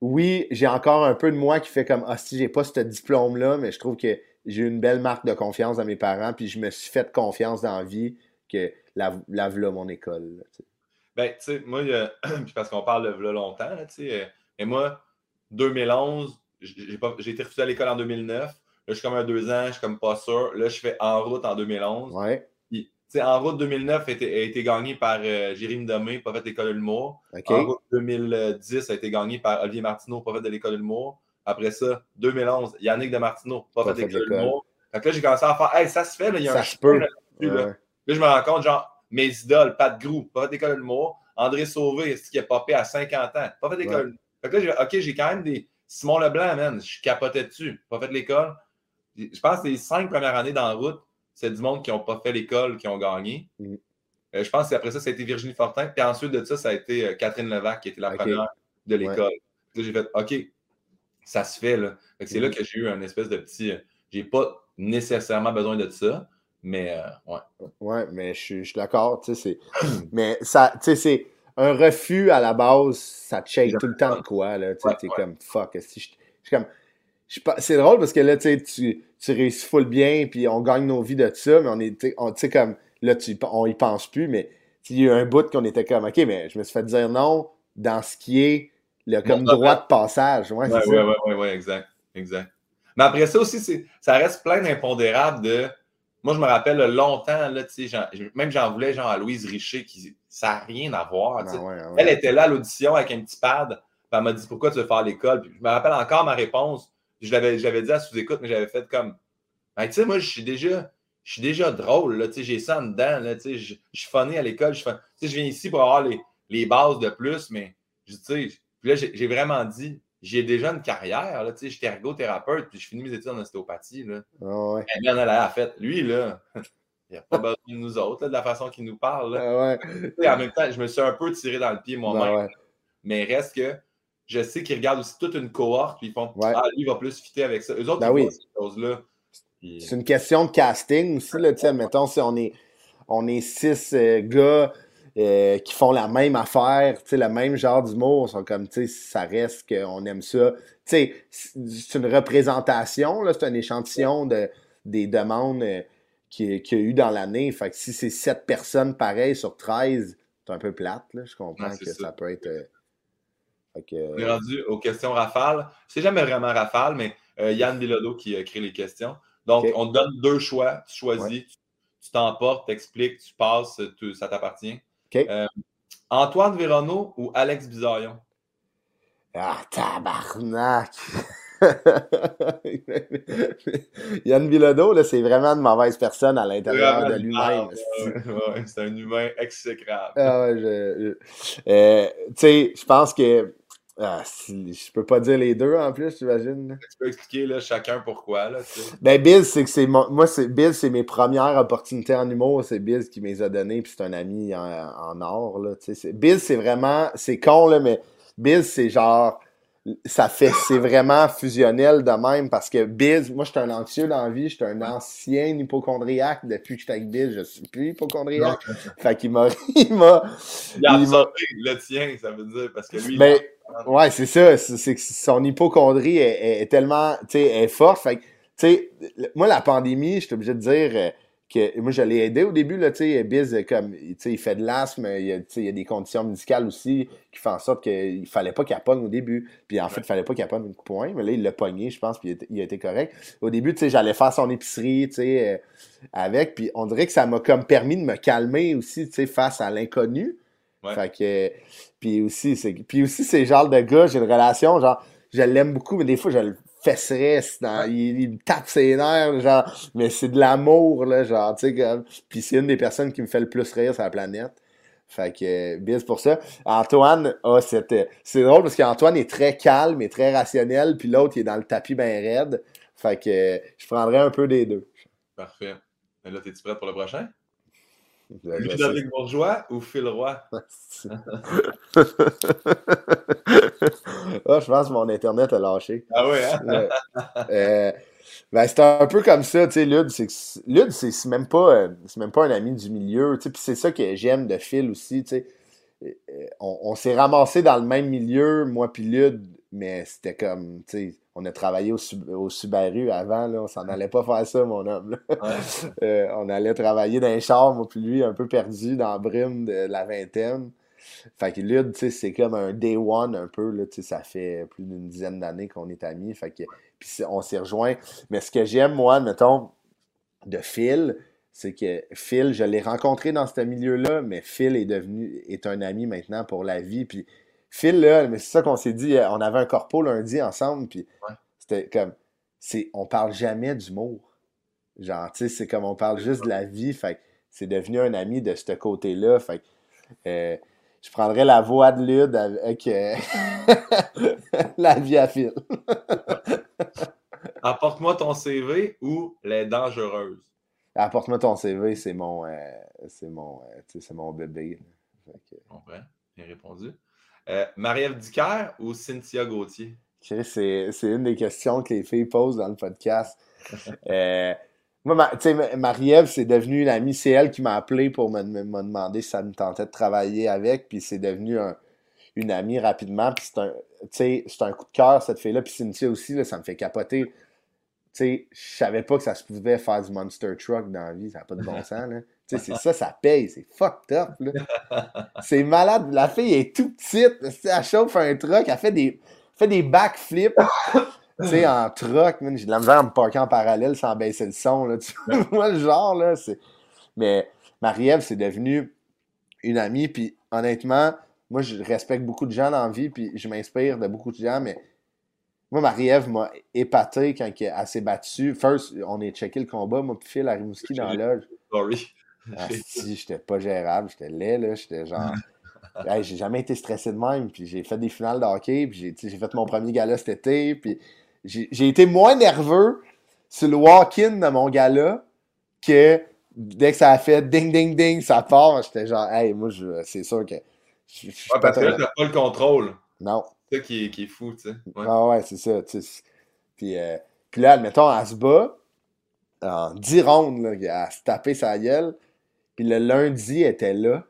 oui, j'ai encore un peu de moi qui fait comme Ah si j'ai pas ce diplôme-là, mais je trouve que j'ai une belle marque de confiance dans mes parents, puis je me suis fait confiance dans la vie que la, la v'là mon école. là. Ben, tu sais, moi, parce qu'on parle de v'là longtemps, là, tu sais, euh, mais moi, 2011, j'ai pas- j'ai été refusé à l'école en 2009. Là, je suis comme un deux ans, je suis comme pas sûr. Là, je fais en route en 2011. Ouais, En route 2009 a été, a été gagné par euh, Jérémy Domé, fait de l'école de l'humour. En route 2010 a été gagné par Olivier Martineau, fait de l'école de l'humour. Après ça, 2011, Yannick de Martineau, fait de l'école de l'humour. Fait que là, j'ai commencé à faire, hey, ça se fait, là, il y a Ça un se peut. là. Ouais. Là, je me rends compte, genre, mes idoles, Pat Grou, pas fait d'école de l'humour. André Sauvé, est-ce qui a popé à 50 ans? Pas fait d'école. Fait que là, j'ai OK, j'ai quand même des. Simon Leblanc, man, je capotais dessus. Fait de l'école. Je pense que les cinq premières années dans la route, c'est du monde qui n'ont pas fait l'école, qui ont gagné. Mm. Euh, je pense qu'après ça, ça a été Virginie Fortin. Puis ensuite de ça, ça a été euh, Catherine Levac, qui était la première de l'école. Là, j'ai fait OK, ça se fait. Là. C'est Mm. là que j'ai eu un espèce de petit. euh, j'ai pas nécessairement besoin de ça, mais euh, ouais. Ouais, mais je suis d'accord, tu sais, c'est... Mais ça, tu sais, c'est... Un refus, à la base, ça te shake tout le temps de quoi, là, tu sais, Ouais, ouais. comme, fuck, si je suis comme... C'est drôle parce que là, tu tu, réussis full bien, puis on gagne nos vies de ça, mais on est, on- tu sais, comme, là, tu, on y pense plus, mais il y a eu un bout qu'on était comme, OK, mais je me suis fait dire non dans ce qui est le comme droit de passage, ouais, ouais, ouais, ouais, exact. Exact. Mais après ça aussi, ça reste plein d'impondérables de. Moi, je me rappelle longtemps, là, même j'en voulais, genre, à Louise Richer, qui ça n'a rien à voir. Ah ouais, ah ouais. Elle était là à l'audition avec un petit pad. puis elle m'a dit Pourquoi tu veux faire l'école Puis je me rappelle encore ma réponse. Je l'avais j'avais dit à sous-écoute, mais j'avais fait comme Ben, Tu sais, moi, je suis déjà. Je suis déjà drôle, là, j'ai ça en dedans, là, je, je suis funny à l'école, je, je viens ici pour avoir les, les bases de plus, mais, tu sais, là, j'ai vraiment dit, j'ai déjà une carrière, là, tu sais, j'étais ergothérapeute, puis je finis mes études en ostéopathie, là. Ah ouais. Eh bien, elle a fait, lui, là, il n'a pas besoin de nous autres, là, de la façon qu'il nous parle, là. Ah ouais. En même temps, je me suis un peu tiré dans le pied moi-même, ouais. mais reste que je sais qu'ils regardent aussi toute une cohorte, puis ils font Ouais. Ah, lui, il va plus fitter avec ça. Eux autres, Ben ils oui. ces choses-là. Puis- C'est une question de casting aussi, là, tu sais, mettons, si on est, on est six euh, gars euh, qui font la même affaire, tu sais, le même genre d'humour, sont comme, tu sais, ça reste qu'on aime ça. Tu sais, c'est une représentation, là, c'est un échantillon de, des demandes euh, qu'il y a eu dans l'année. Fait que si c'est sept personnes pareilles sur 13, c'est un peu plate, là, je comprends que ça. ça. peut être... euh, que, On est rendu aux questions rafales. C'est jamais vraiment rafale, mais euh, Yann Bilodeau qui a créé les questions. Donc, on te donne deux choix. Tu choisis, tu- tu t'emportes, t'expliques, tu passes, tu- ça t'appartient. Euh, Antoine Véronneau ou Alex Bizarion? Ah, tabarnak! Yann Bilodeau, là, c'est vraiment une mauvaise personne à l'intérieur de lui-même. Ouais, c'est un humain exécrable. Ah ouais, je, je- euh, tu sais, je pense que ah, si- je peux pas dire les deux en plus, j'imagine. Tu peux expliquer là, chacun pourquoi. Là, tu sais. Ben Biz, c'est que c'est mon- moi c'est Biz, c'est mes premières opportunités en humour, c'est Biz qui me les a données, puis c'est un ami en, en or là. tu sais, c'est- vraiment, c'est con là, mais Biz, c'est genre, ça fait, c'est vraiment fusionnel de même parce que Biz, moi j'étais un anxieux dans la vie, j'étais un ancien hypochondriaque depuis que j'étais avec Biz, je suis plus hypochondriaque. Fait qu'il m'a, il m'a, Il absorbé le tien, ça veut dire, parce que lui, il Ben, ouais, c'est ça. C'est que son hypochondrie est, est- est tellement, tu sais, est forte. Fait que, tu sais, moi, la pandémie, je suis obligé de dire euh, que moi, je l'ai aidé au début, là, tu sais, Biz, euh, comme, tu sais, il fait de l'asthme, il y a, tu sais, il y a des conditions médicales aussi qui font en sorte qu'il fallait pas qu'il pogne au début. Puis en fait, il fallait pas qu'il pogne une point, mais là, il l'a pogné, je pense, puis il a, été- il a été correct. Au début, tu sais, j'allais faire son épicerie, tu sais, euh, avec, puis on dirait que ça m'a comme permis de me calmer aussi, tu sais, face à l'inconnu. Ouais. Fait que, puis aussi, c'est, puis aussi, c'est genre de gars, j'ai une relation, genre, je l'aime beaucoup, mais des fois, je le fesserais, dans- il, il me tape ses nerfs, genre, mais c'est de l'amour, là, genre, tu sais, comme, puis c'est une des personnes qui me fait le plus rire sur la planète. Fait que, euh, bis pour ça. Antoine a cette, euh, c'est drôle parce qu'Antoine est très calme et très rationnel, puis l'autre, il est dans le tapis bien raide. Fait que, euh, je prendrais un peu des deux. Parfait. Et là, es-tu prête pour le prochain? Ludovic Bourgeois ou Phil Roy? ah, je pense que mon Internet a lâché. Ah ouais, hein? euh, ben, c'est un peu comme ça, tu sais, Lud, c'est Lud, c'est même pas euh, c'est même pas un ami du milieu, tu sais, c'est ça que j'aime de Phil aussi, tu sais. Euh, on, on s'est ramassé dans le même milieu, moi puis Lud, mais c'était comme, tu sais, on a travaillé au, au, Subaru avant, là, on s'en allait pas faire ça, mon homme. euh, on allait travailler dans les chars, moi puis lui, un peu perdu dans la brume de la vingtaine. Fait que Lud, tu sais, c'est comme un day one un peu, là, tu sais, ça fait plus d'une dizaine d'années qu'on est amis, fait que puis on s'est rejoint. Mais ce que j'aime, moi, mettons, de Phil, c'est que Phil, je l'ai rencontré dans ce milieu-là, mais Phil est devenu, est un ami maintenant pour la vie. Puis Phil, là, mais c'est ça qu'on s'est dit, on avait un corpo lundi ensemble, puis c'était comme, c'est, on parle jamais d'humour. Genre, tu sais, c'est comme on parle juste de la vie, fait c'est devenu un ami de ce côté-là, fait euh, je prendrais la voix de Lud avec euh, la vie à Phil. Apporte-moi ton CV ou Les Dangereuses. Apporte-moi ton CV, c'est mon, euh, c'est mon, euh, mon bébé. Comprends. Bien répondu. Euh, Marie-Ève Dicker ou Cynthia Gauthier? C'est, une des questions que les filles posent dans le podcast. moi, tu sais, Marie-Ève, c'est devenu une amie. C'est elle qui m'a appelé pour me, me, demander si ça me tentait de travailler avec. Puis c'est devenu une amie rapidement. Puis c'est un, c'est un coup de cœur, cette fille-là. Puis Cynthia aussi, là, ça me fait capoter sais, je savais pas que ça se pouvait faire du monster truck dans la vie, ça n'a pas de bon sens, là. C'est ça, ça paye, c'est fucked up, là. C'est malade, la fille est tout petite, elle chauffe un truck, elle fait des, fait des backflips, tu sais, en truck, j'ai de la misère à me parker en parallèle sans baisser le son, là, tu vois, le genre, là, c'est... Mais Marie-Ève, c'est devenu une amie, puis honnêtement, moi, je respecte beaucoup de gens dans la vie, puis je m'inspire de beaucoup de gens, mais moi, Marie-Ève m'a épaté quand elle s'est battue. First, on est checké le combat, moi, puis Phil Arimouski dans l'âge. Sorry. Ah, si, j'étais pas gérable, j'étais laid, là. J'étais genre. j'ai jamais été stressé de même. Puis j'ai fait des finales de hockey, puis j'ai fait mon premier gala cet été. Puis j'ai été moins nerveux sur le walk-in de mon gala que dès que ça a fait ding, ding, ding, ça part. J'étais genre, hey, moi, c'est sûr que. Je, ouais, parce que là, t'as pas le contrôle. Non ça qui est, qui est fou, tu sais. Ouais. Ah ouais, c'est ça. Puis, euh, puis là, admettons, elle se bat en 10 rondes, là, à se taper sa gueule. Puis le lundi, elle était là,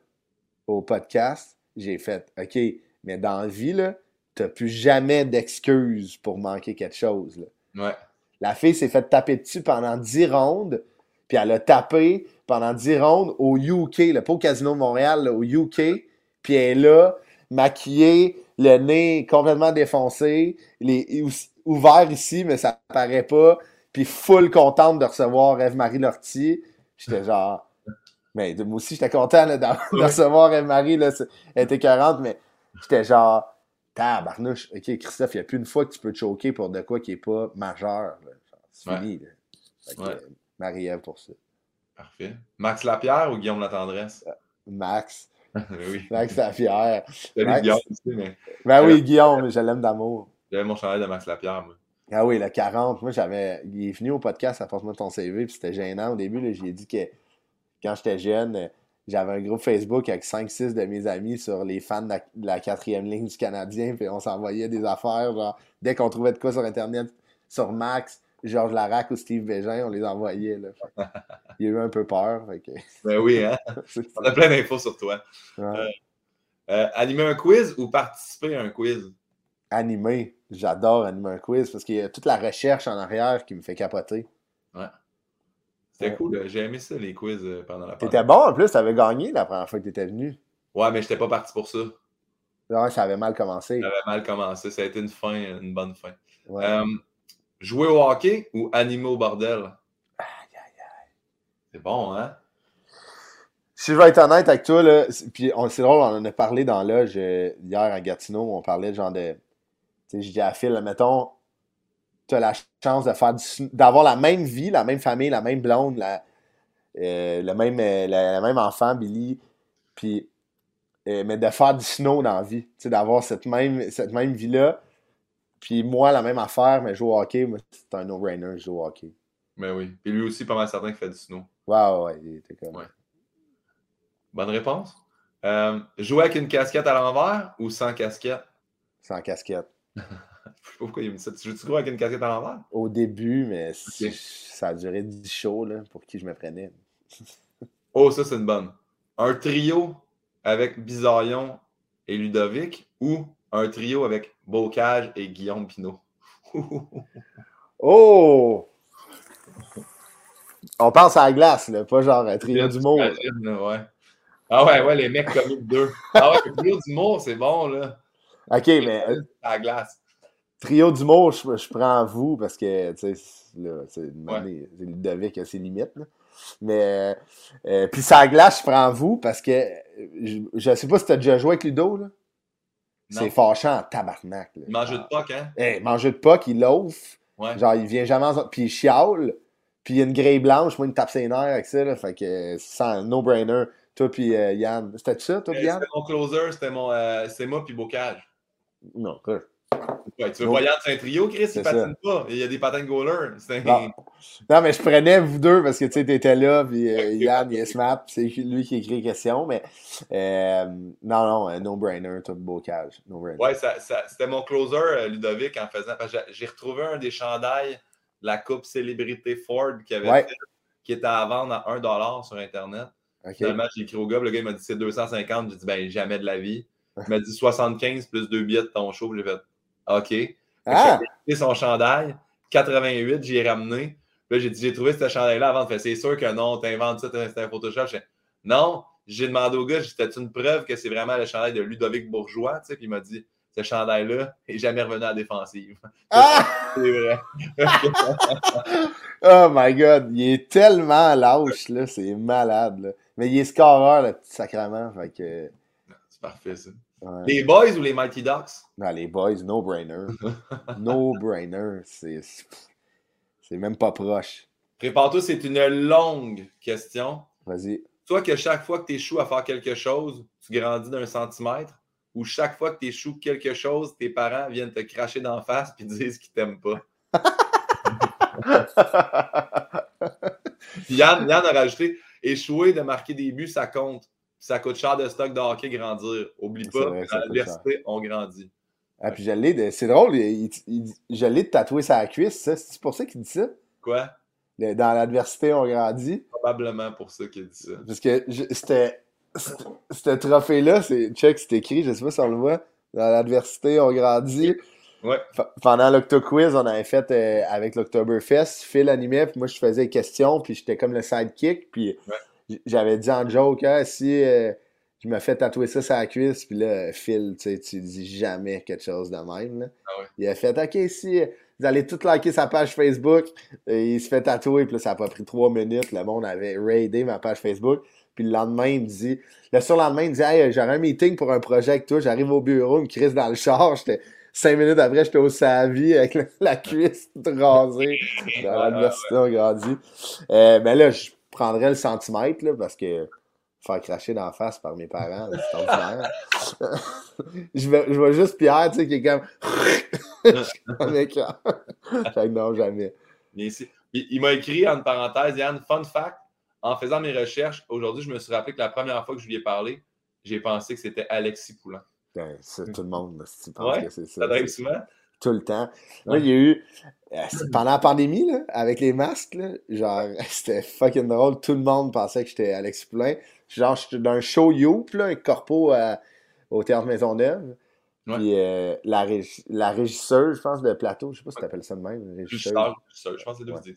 au podcast. J'ai fait, OK, mais dans la vie, là, t'as plus jamais d'excuses pour manquer quelque chose. Là. Ouais. La fille s'est fait taper dessus pendant 10 rondes, puis elle a tapé pendant 10 rondes au UK, là, pas au Casino de Montréal, là, au UK, puis elle est là, maquillée, le nez complètement défoncé, il est ouvert ici, mais ça paraît pas, puis full contente de recevoir Eve-Marie Lortie. J'étais genre... Mais moi aussi, j'étais content de, recevoir Eve-Marie, elle était 40, mais j'étais genre... Tabarnouche, ok, Christophe, il n'y a plus une fois que tu peux te choquer pour de quoi qui n'est pas majeur. C'est fini. Marie-Ève pour ça. Parfait. Max Lapierre ou Guillaume Latendresse? Max. oui. Max Lapierre. Salut Max... Guillaume aussi, mais. Ben oui, Guillaume, je l'aime d'amour. J'avais mon chandail de Max Lapierre, moi. Ah oui, le 40. Moi, j'avais. Il est venu au podcast, apporte-moi ton CV, puis c'était gênant au début. J'ai dit que quand j'étais jeune, j'avais un groupe Facebook avec 5-6 de mes amis sur les fans de la, quatrième ligne du Canadien, puis on s'envoyait des affaires, genre, dès qu'on trouvait de quoi sur Internet, sur Max, Georges Larac ou Steve Bégin, on les envoyait. Là. Il a eu un peu peur. Ben oui, hein? on a plein d'infos sur toi. Euh, euh, animer un quiz ou participer à un quiz? Animer. J'adore animer un quiz parce qu'il y a toute la recherche en arrière qui me fait capoter. Ouais. C'était cool. J'ai aimé ça, les quiz euh, pendant la T'étais bon en plus, t'avais gagné la première fois que t'étais venu. Ouais, mais j'étais pas parti pour ça. Ouais, ça avait mal commencé. Ça avait mal commencé. Ça a été une fin, une bonne fin. Ouais. Jouer au hockey ou animer au bordel? Aïe, aïe, aïe. C'est bon, hein? Si je vais être honnête avec toi, là, puis c'est drôle, on en a parlé dans l'âge hier à Gatineau, on parlait genre de. Tu sais, je dis à Phil, mettons, tu as la chance de faire d'avoir la même vie, la même famille, la même blonde, la, euh, le même, euh, même enfant, Billy, puis, euh, mais de faire du snow dans la vie, tu sais, d'avoir cette même, cette même vie-là, puis moi, la même affaire, mais jouer au hockey, c'est un no-brainer, je joue au hockey. Mais ben oui. Puis lui aussi, pas mal certain qu'il fait du snow. Ouais, ouais, il était comme. Ouais. Bonne réponse. Jouer avec une casquette à l'envers ou sans casquette? Sans casquette. Je sais pas pourquoi il me dit ça. Tu joues-tu gros avec une casquette à l'envers? Au début, mais ça a duré 10 shows là, pour qui je me prenais. Oh, ça, c'est une bonne. Un trio avec Bizarillon et Ludovic ou un trio avec Bocage et Guillaume Pinot? Oh! On pense à la glace, là, pas genre un trio d'humour. ouais. Ah ouais, ouais, les mecs comiques deux. Ah ouais, le trio d'humour, c'est bon, là. Ok, mais euh, À la glace. Trio d'humour, je, je prends vous parce que, tu sais, là, c'est une Ouais. Ludovic a ses limites. là. Mais, euh, puis ça glace, je prends vous parce que euh, je, je sais pas si t'as déjà joué avec Ludo, là. C'est fâchant en tabarnak. Là. Il mange de poc, hein? Hey, manger de puck, il loaf. Ouais. Genre, il vient jamais en Puis il chiale. Puis il y a une grille blanche. Moi, il me tape ses nerfs avec ça. Là, fait que euh, c'est un no-brainer. Toi puis euh, Yann. C'était ça, toi Euh, puis Yann? C'était mon closer, c'était mon. euh, c'est moi puis Bocage. Non, quoi? Ouais, tu veux Non. pas Yann, c'est un trio, Chris, il ça. patine pas. Il y a des patins de goaler. C'est un- Non. Non, mais je prenais vous deux parce que tu sais, t'étais là. Puis euh. Yann, il est smart. C'est lui qui écrit les questions. Mais euh, non, non, un no-brainer. Toi, bocage. No-brainer. Ouais, ça, ça- c'était mon closer, euh, Ludovic, en faisant. j'ai- retrouvé un des chandails de la Coupe Célébrité Ford qui avait Ouais. fait, qui était à vendre à 1$ sur Internet. Ok. Finalement, j'ai écrit au gars, le gars il m'a dit c'est 250. J'ai dit ben jamais de la vie. Il m'a dit 75 plus deux billets de ton show. J'ai fait OK. Ah! J'ai acheté son chandail, 88, j'y ai ramené. Là, j'ai dit, j'ai trouvé ce chandail-là avant. Fait, c'est sûr que non, t'inventes ça, c'est un Photoshop. Non, j'ai demandé au gars, c'était une preuve que c'est vraiment le chandail de Ludovic Bourgeois, tu sais, puis il m'a dit, ce chandail-là est jamais revenu à la défensive. Ah! C'est vrai. Oh my god, il est tellement lâche, là, c'est malade, là. Mais il est scoreur, le petit sacrement, fait que... c'est parfait, ça. Ouais. Les Boys ou les Mighty Ducks? Non, les boys, no-brainer. no-brainer, c'est... C'est même pas proche. Prépare-toi, c'est une longue question. Vas-y. Toi, que chaque fois que tu échoues à faire quelque chose, tu grandis d'un centimètre, ou chaque fois que tu échoues quelque chose, tes parents viennent te cracher d'en face et disent qu'ils t'aiment pas. Puis Yann, Yann a rajouté échouer de marquer des buts, ça compte. Ça coûte cher de stock de hockey grandir. Oublie pas, vrai à l'université, on grandit. Ah, puis je l'ai de... C'est drôle, il, il- je l'ai de tatouer sa cuisse, ça. C'est pour ça qu'il dit ça? Quoi? Le- Dans l'adversité, on grandit. Probablement pour ça qu'il dit ça. Parce que c'était... Ce trophée-là, c'est... Check, c'est écrit, je sais pas si on le voit. Dans l'adversité, on grandit. Ouais. Pendant l'Octo-Quiz, on avait fait euh, avec l'Octoberfest, Phil animait, puis moi je faisais les questions, puis j'étais comme le sidekick, puis j- j'avais dit en joke, Ah, si euh, je me fais tatouer ça sur la cuisse, puis là, Phil, tu sais, tu dis jamais quelque chose de même. Là. Ah ouais. Il a fait, OK, si euh, vous allez tout liker sa page Facebook, et il se fait tatouer, puis là, ça a pas pris trois minutes, le monde avait raidé ma page Facebook, puis le lendemain, il me dit, le surlendemain, il me dit, hey, j'aurais un meeting pour un projet avec toi, j'arrive au bureau, il me crisse dans le char, j'étais Cinq minutes après, j'étais au Savi avec la, la cuisse rasée. Dans Ouais, l'université, on grandit. Euh, ben là, je prendrais le centimètre, là, parce que faire cracher d'en face par mes parents, c'est ordinaire. je, vois, je vois juste Pierre, tu sais, qui est comme. Fait non, jamais. Il, m'a écrit, entre parenthèses, Yann, fun fact, en faisant mes recherches, aujourd'hui, je me suis rappelé que la première fois que je lui ai parlé, j'ai pensé que c'était Alexis Poulain. Ben, c'est tout le monde, si tu penses Ouais, que c'est ça. Ça arrive souvent? Tout le temps. Moi, Ouais. il y a eu. Euh, pendant la pandémie, là, avec les masques, là, genre, c'était fucking drôle. Tout le monde pensait que j'étais Alex Poulain. Genre, j'étais dans un show Youp, là, un corpo à- au Théâtre Maisonneuve. Ouais. Puis euh, la, régi- la régisseuse, je pense, de plateau, je sais pas si t'appelles ça de même, régisseuse. sûr, je pense que c'est de Ouais.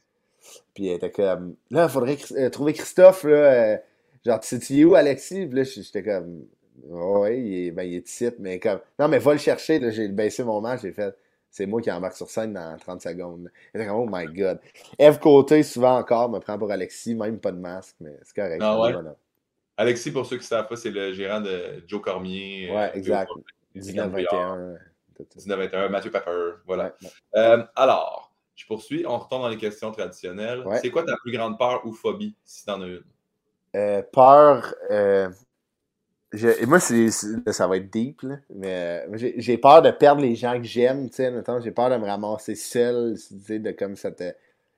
Puis elle était comme, là, il faudrait euh, trouver Christophe, là. euh, genre, tu sais, où, Alexis? Puis là, j'étais comme, ouais, il est, ben, il est ici, mais comme, non, mais va le chercher, là. J'ai baissé mon match, j'ai fait, c'est moi qui embarque sur scène dans 30 secondes. là. Comme, oh my god. Eve Côté, souvent encore, me prend pour Alexis, même pas de masque, mais c'est correct. Ah ouais? bon. Alexis, pour ceux qui ne savent pas, c'est le gérant de Joe Cormier. Ouais, euh, exact. Joe Cormier, 19-21. tout ça. 19-21, Mathieu Pepper. Voilà. Ouais, ouais. Euh, alors, je poursuis. On retourne dans les questions traditionnelles. Ouais. C'est quoi ta plus grande peur ou phobie, si t'en as une? Euh, peur. Je- et moi, c'est, ça va être deep, là, mais j'ai, peur de perdre les gens que j'aime. tu sais, J'ai peur de me ramasser seul, tu sais, de comme cette,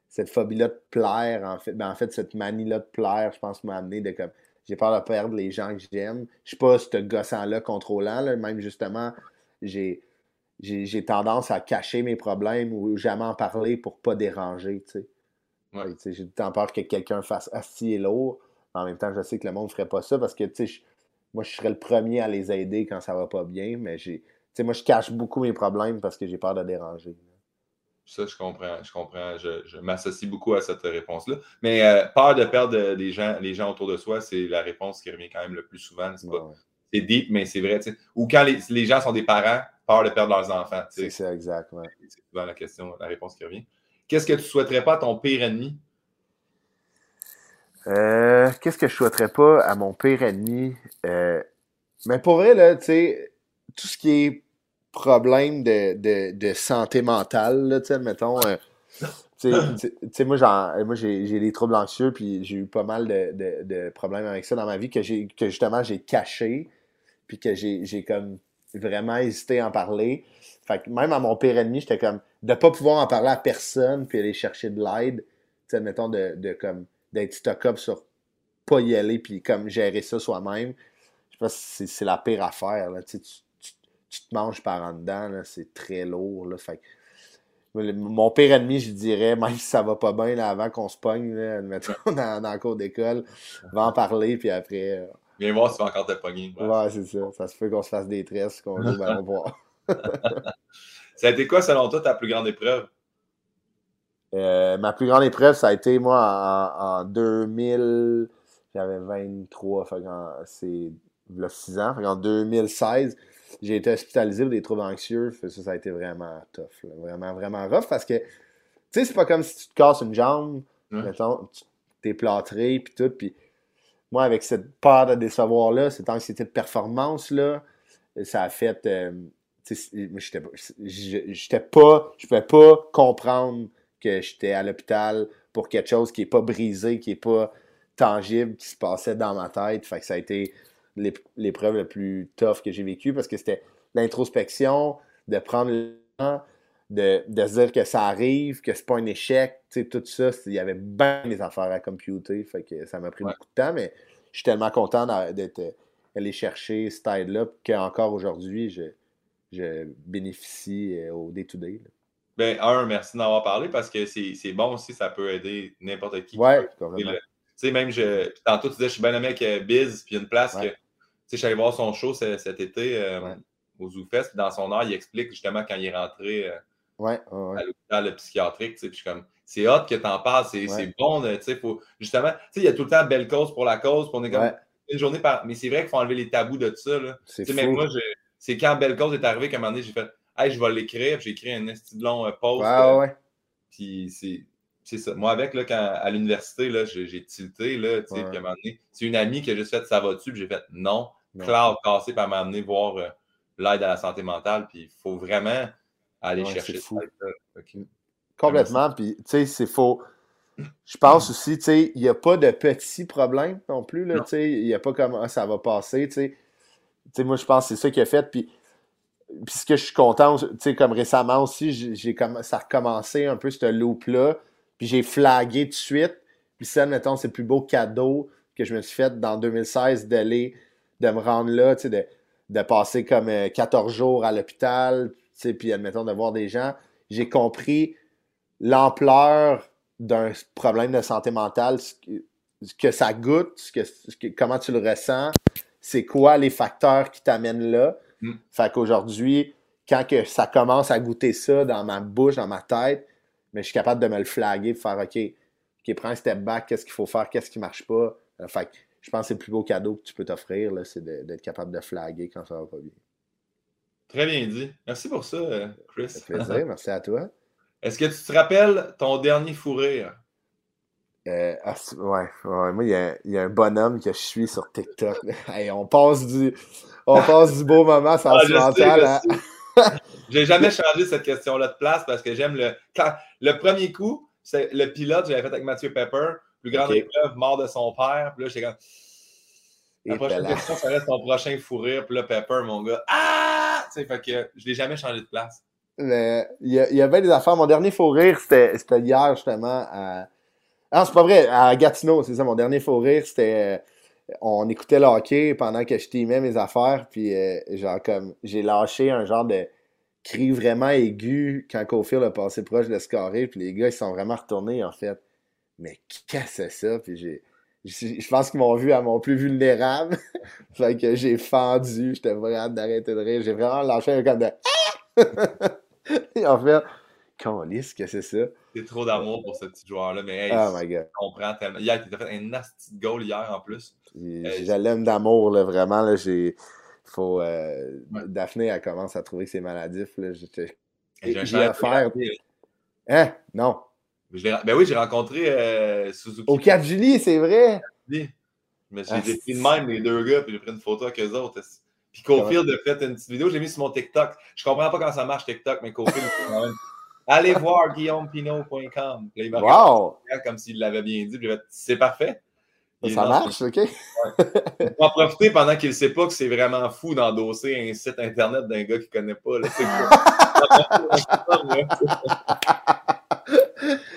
cette phobie-là de plaire. En fait, ben, en fait cette manie-là de plaire, je pense, m'a amené de comme. j'ai peur de perdre les gens que j'aime. Je suis pas ce gossant-là contrôlant. Là. Même justement, j'ai, j'ai, tendance à cacher mes problèmes ou jamais en parler pour pas déranger. Tu sais. J'ai tant peur que quelqu'un fasse assis et lourd. En même temps, je sais que le monde ne ferait pas ça parce que moi, je serais le premier à les aider quand ça va pas bien, mais j'ai. moi, je cache beaucoup mes problèmes parce que j'ai peur de déranger. Ça, je comprends. Je comprends. Je, m'associe beaucoup à cette réponse-là. Mais euh, peur de perdre des gens, les gens autour de soi, c'est la réponse qui revient quand même le plus souvent. C'est, deep, mais c'est vrai. Ou quand les, gens sont des parents, peur de perdre leurs enfants. C'est ça, exact. C'est souvent la question, la réponse qui revient. Qu'est-ce que tu souhaiterais pas à ton pire ennemi? Euh, qu'est-ce que je souhaiterais pas à mon pire ennemi? Euh, mais pour vrai, là, tu sais, tout ce qui est problème de, de, santé mentale, là, tu sais, mettons. Euh, tu sais, moi, moi j'ai des troubles anxieux, puis j'ai eu pas mal de, de, problèmes avec ça dans ma vie que, que justement j'ai caché, puis que j'ai comme vraiment hésité à en parler. Fait que même à mon pire ennemi, j'étais comme de pas pouvoir en parler à personne, puis aller chercher de l'aide, tu sais, mettons, de, de comme d'être stock-up sur pas y aller, puis comme gérer ça soi-même. Je pense que c'est la pire affaire, là, tu, tu tu te manges par en dedans, c'est très lourd. Là, fait mon pire ennemi, je dirais, même si ça va pas bien là, avant qu'on se pogne, là, mettons, dans, dans cours d'école, va en parler, puis après. Euh, Viens voir si tu vas encore te pogner. Ouais, c'est ça. Ça se fait qu'on se fasse des tresses, qu'on joue au voir. ça a été quoi, selon toi, ta plus grande épreuve? Euh, ma plus grande épreuve, ça a été, moi, en, 2000. J'avais 23, c'est 6 ans. en 2016, j'ai été hospitalisé pour des troubles anxieux. Ça, ça a été vraiment tough. Vraiment, vraiment rough parce que, tu sais, c'est pas comme si tu te casses une jambe, mettons, tu t'es plâtré, puis tout. Puis moi, avec cette peur de décevoir-là, cette anxiété de performance-là, ça a fait. Euh, j'étais pas. Je pouvais pas comprendre que j'étais à l'hôpital pour quelque chose qui est pas brisé, qui est pas tangible, qui se passait dans ma tête. Fait que ça a été l'épreuve la plus tough que j'ai vécue parce que c'était l'introspection, de prendre le temps, de, de, se dire que ça arrive, que c'est pas un échec, tout ça, il y avait bien des affaires à computer, fait que ça m'a pris beaucoup de temps, mais je suis tellement content d'être allé chercher cette aide-là qu'encore aujourd'hui, je, je bénéficie euh, au day-to-day. Ben, un, merci d'en avoir parlé parce que c'est bon aussi, ça peut aider n'importe qui. Ouais. Tu sais, même, je, tantôt, tu disais, je suis bien aimé avec Biz, puis une place que je suis allé voir son show cet été euh, au ZooFest. Dans son art, il explique justement quand il est rentré euh, à l'hôpital psychiatrique. Puis je suis comme, c'est hot que tu en parles, c'est bon. Faut, justement, il y a tout le temps belle cause pour la cause. on est comme une journée par. Mais c'est vrai qu'il faut enlever les tabous de ça. Même moi, c'est quand Belle Cause est arrivé qu'à un moment donné, j'ai fait Hey, je vais l'écrire. J'ai écrit un esti de long euh, post. Puis c'est c'est ça. Moi, avec, là, quand, à l'université, j'ai tilté, là, puis à un moment donné, c'est une amie qui a juste fait ça va-tu, puis j'ai fait non. Cloud cassé, puis elle m'a amené voir euh, l'aide à la santé mentale, puis il faut vraiment aller chercher ça. Complètement, puis tu sais, c'est faux. Je pense aussi, tu sais, il n'y a pas de petits problèmes non plus, là, tu sais, il n'y a pas comme ah, ça va passer, tu sais. Tu sais, moi, je pense que c'est ça qui a fait, puis puis ce que je suis content, tu sais, comme récemment aussi, j'ai comme ça a recommencé un peu ce loop-là. Puis j'ai flagué tout de suite. Puis ça, mettons, c'est le plus beau cadeau que je me suis fait dans 2016 d'aller, de me rendre là, tu sais, de, de, passer comme 14 euh, jours à l'hôpital, tu sais, puis admettons de voir des gens. J'ai compris l'ampleur d'un problème de santé mentale, ce que, ça goûte, que, comment tu le ressens, c'est quoi les facteurs qui t'amènent là. Mm. Fait qu'aujourd'hui, quand que ça commence à goûter ça dans ma bouche, dans ma tête, mais je suis capable de me le flaguer, de faire OK, OK, prends un step back, qu'est-ce qu'il faut faire, qu'est-ce qui marche pas? Euh, fait je pense que c'est le plus beau cadeau que tu peux t'offrir, c'est d'être capable de flaguer quand ça va pas bien. Très bien dit. Merci pour ça, euh, Chris. Ça fait plaisir, merci à toi. Est-ce que tu te rappelles ton dernier fou rire? Euh, ah, ouais, moi, il y, a, un bonhomme que je suis sur TikTok. on passe du, on passe du beau moment sentimental ah, j'ai jamais changé cette question-là de place parce que j'aime le. le premier coup, c'est le pilote, j'avais fait avec Mathieu Pepper, plus grande épreuve, mort de son père. Puis là, j'étais comme. La prochaine question, ça reste ton prochain fou rire. Puis là, Pepper, mon gars. Ah! Tu sais, fait que je l'ai jamais changé de place. Il y, y, avait des affaires. Mon dernier fou rire, c'était hier, justement, à. Ah, c'est pas vrai, à Gatineau, c'est ça. Mon dernier fou rire, c'était on écoutait le hockey pendant que je teamais mes affaires, puis euh, genre comme j'ai lâché un genre de cri vraiment aigu quand Cofield a passé proche de scorer, puis les gars ils sont vraiment retournés en fait. Mais qu'est-ce que c'est ça? Puis j'ai. Je pense qu'ils m'ont vu à mon plus vulnérable. fait que j'ai fendu, j'étais vraiment d'arrêter de rire. J'ai vraiment lâché un comme de Et en fait, lisse que c'est ça? Trop d'amour pour ce petit joueur-là, mais hey, oh my God. je comprends tellement. Hier, il t'a fait un nasty goal hier en plus. Je l'aime d'amour, là, vraiment. Là, j'ai... Faut, euh, Daphné, elle commence à trouver que c'est maladif. Là. J'ai un faire. Hein? Non. Ben oui, j'ai rencontré euh, Suzuki. Au 4 juillet, c'est vrai? Mais j'ai ah, pris de même les deux gars, puis j'ai pris une photo avec eux autres. Puis Cofield a fait une petite vidéo, j'ai mis sur mon TikTok. Je comprends pas comment ça marche TikTok, mais Cofield, Allez voir guillaumepinot.com. Wow! Comme s'il l'avait bien dit. C'est parfait. ça marche, OK? Va en profiter pendant qu'il ne sait pas que c'est vraiment fou d'endosser un site Internet d'un gars qu'il ne connaît pas.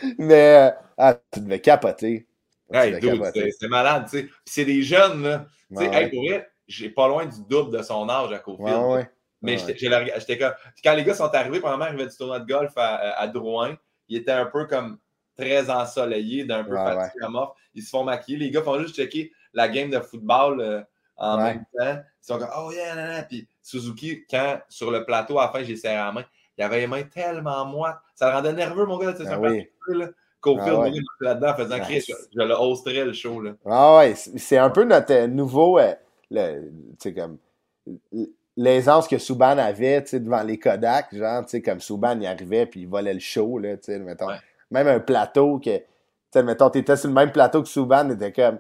Mais ah, tu devais capoter. c'est malade, tu sais. c'est des jeunes, là. Hey, pour vrai, j'ai pas loin du double de son âge à Cofield. Mais j'étais comme. Quand les gars sont arrivés, pendant arrivaient du tournoi de golf à, à, Drouin, ils étaient un peu comme très ensoleillés, d'un peu fatigués à mort. Ils se font maquiller. Les gars font juste checker la game de football euh, en même temps. Ils sont comme Oh yeah, là, Puis Suzuki, quand sur le plateau, à la fin, j'ai serré la main, il avait les mains tellement moites. Ça le rendait nerveux, mon gars. Ah, oui. là. Qu'au ah, là-dedans en faisant crier, je, le hosterais le show. Là. Ah ouais, c'est un peu notre euh, nouveau. Euh, comme l'aisance que Souban avait devant les Kodak, genre, comme Souban y arrivait puis il volait le show, là, mettons. Même un plateau que, mettons, t'étais sur le même plateau que Souban, était comme,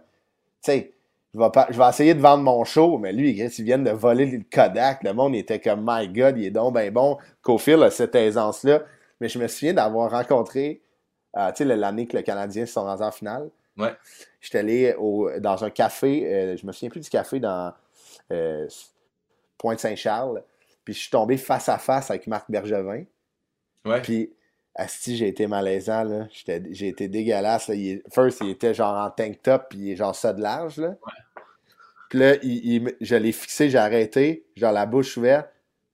tu sais, je vais, je vais essayer de vendre mon show, mais lui, il vient de voler le Kodak, le monde était comme, my God, il est donc ben bon. Cofield a cette aisance-là. Mais je me souviens d'avoir rencontré, euh, tu sais, l'année que le Canadien se sont rendus en finale. Ouais. J'étais allé au, dans un café, euh, je me souviens plus du café dans. Euh, Pointe-Saint-Charles. Puis je suis tombé face à face avec Marc Bergevin. Ouais. Puis, Asti, j'ai été malaisant, là. J'ai été dégueulasse. Là. Il, first, il était genre en tank top, puis il est genre ça de large, là. Ouais. Puis là, il, je l'ai fixé, j'ai arrêté, genre la bouche ouverte.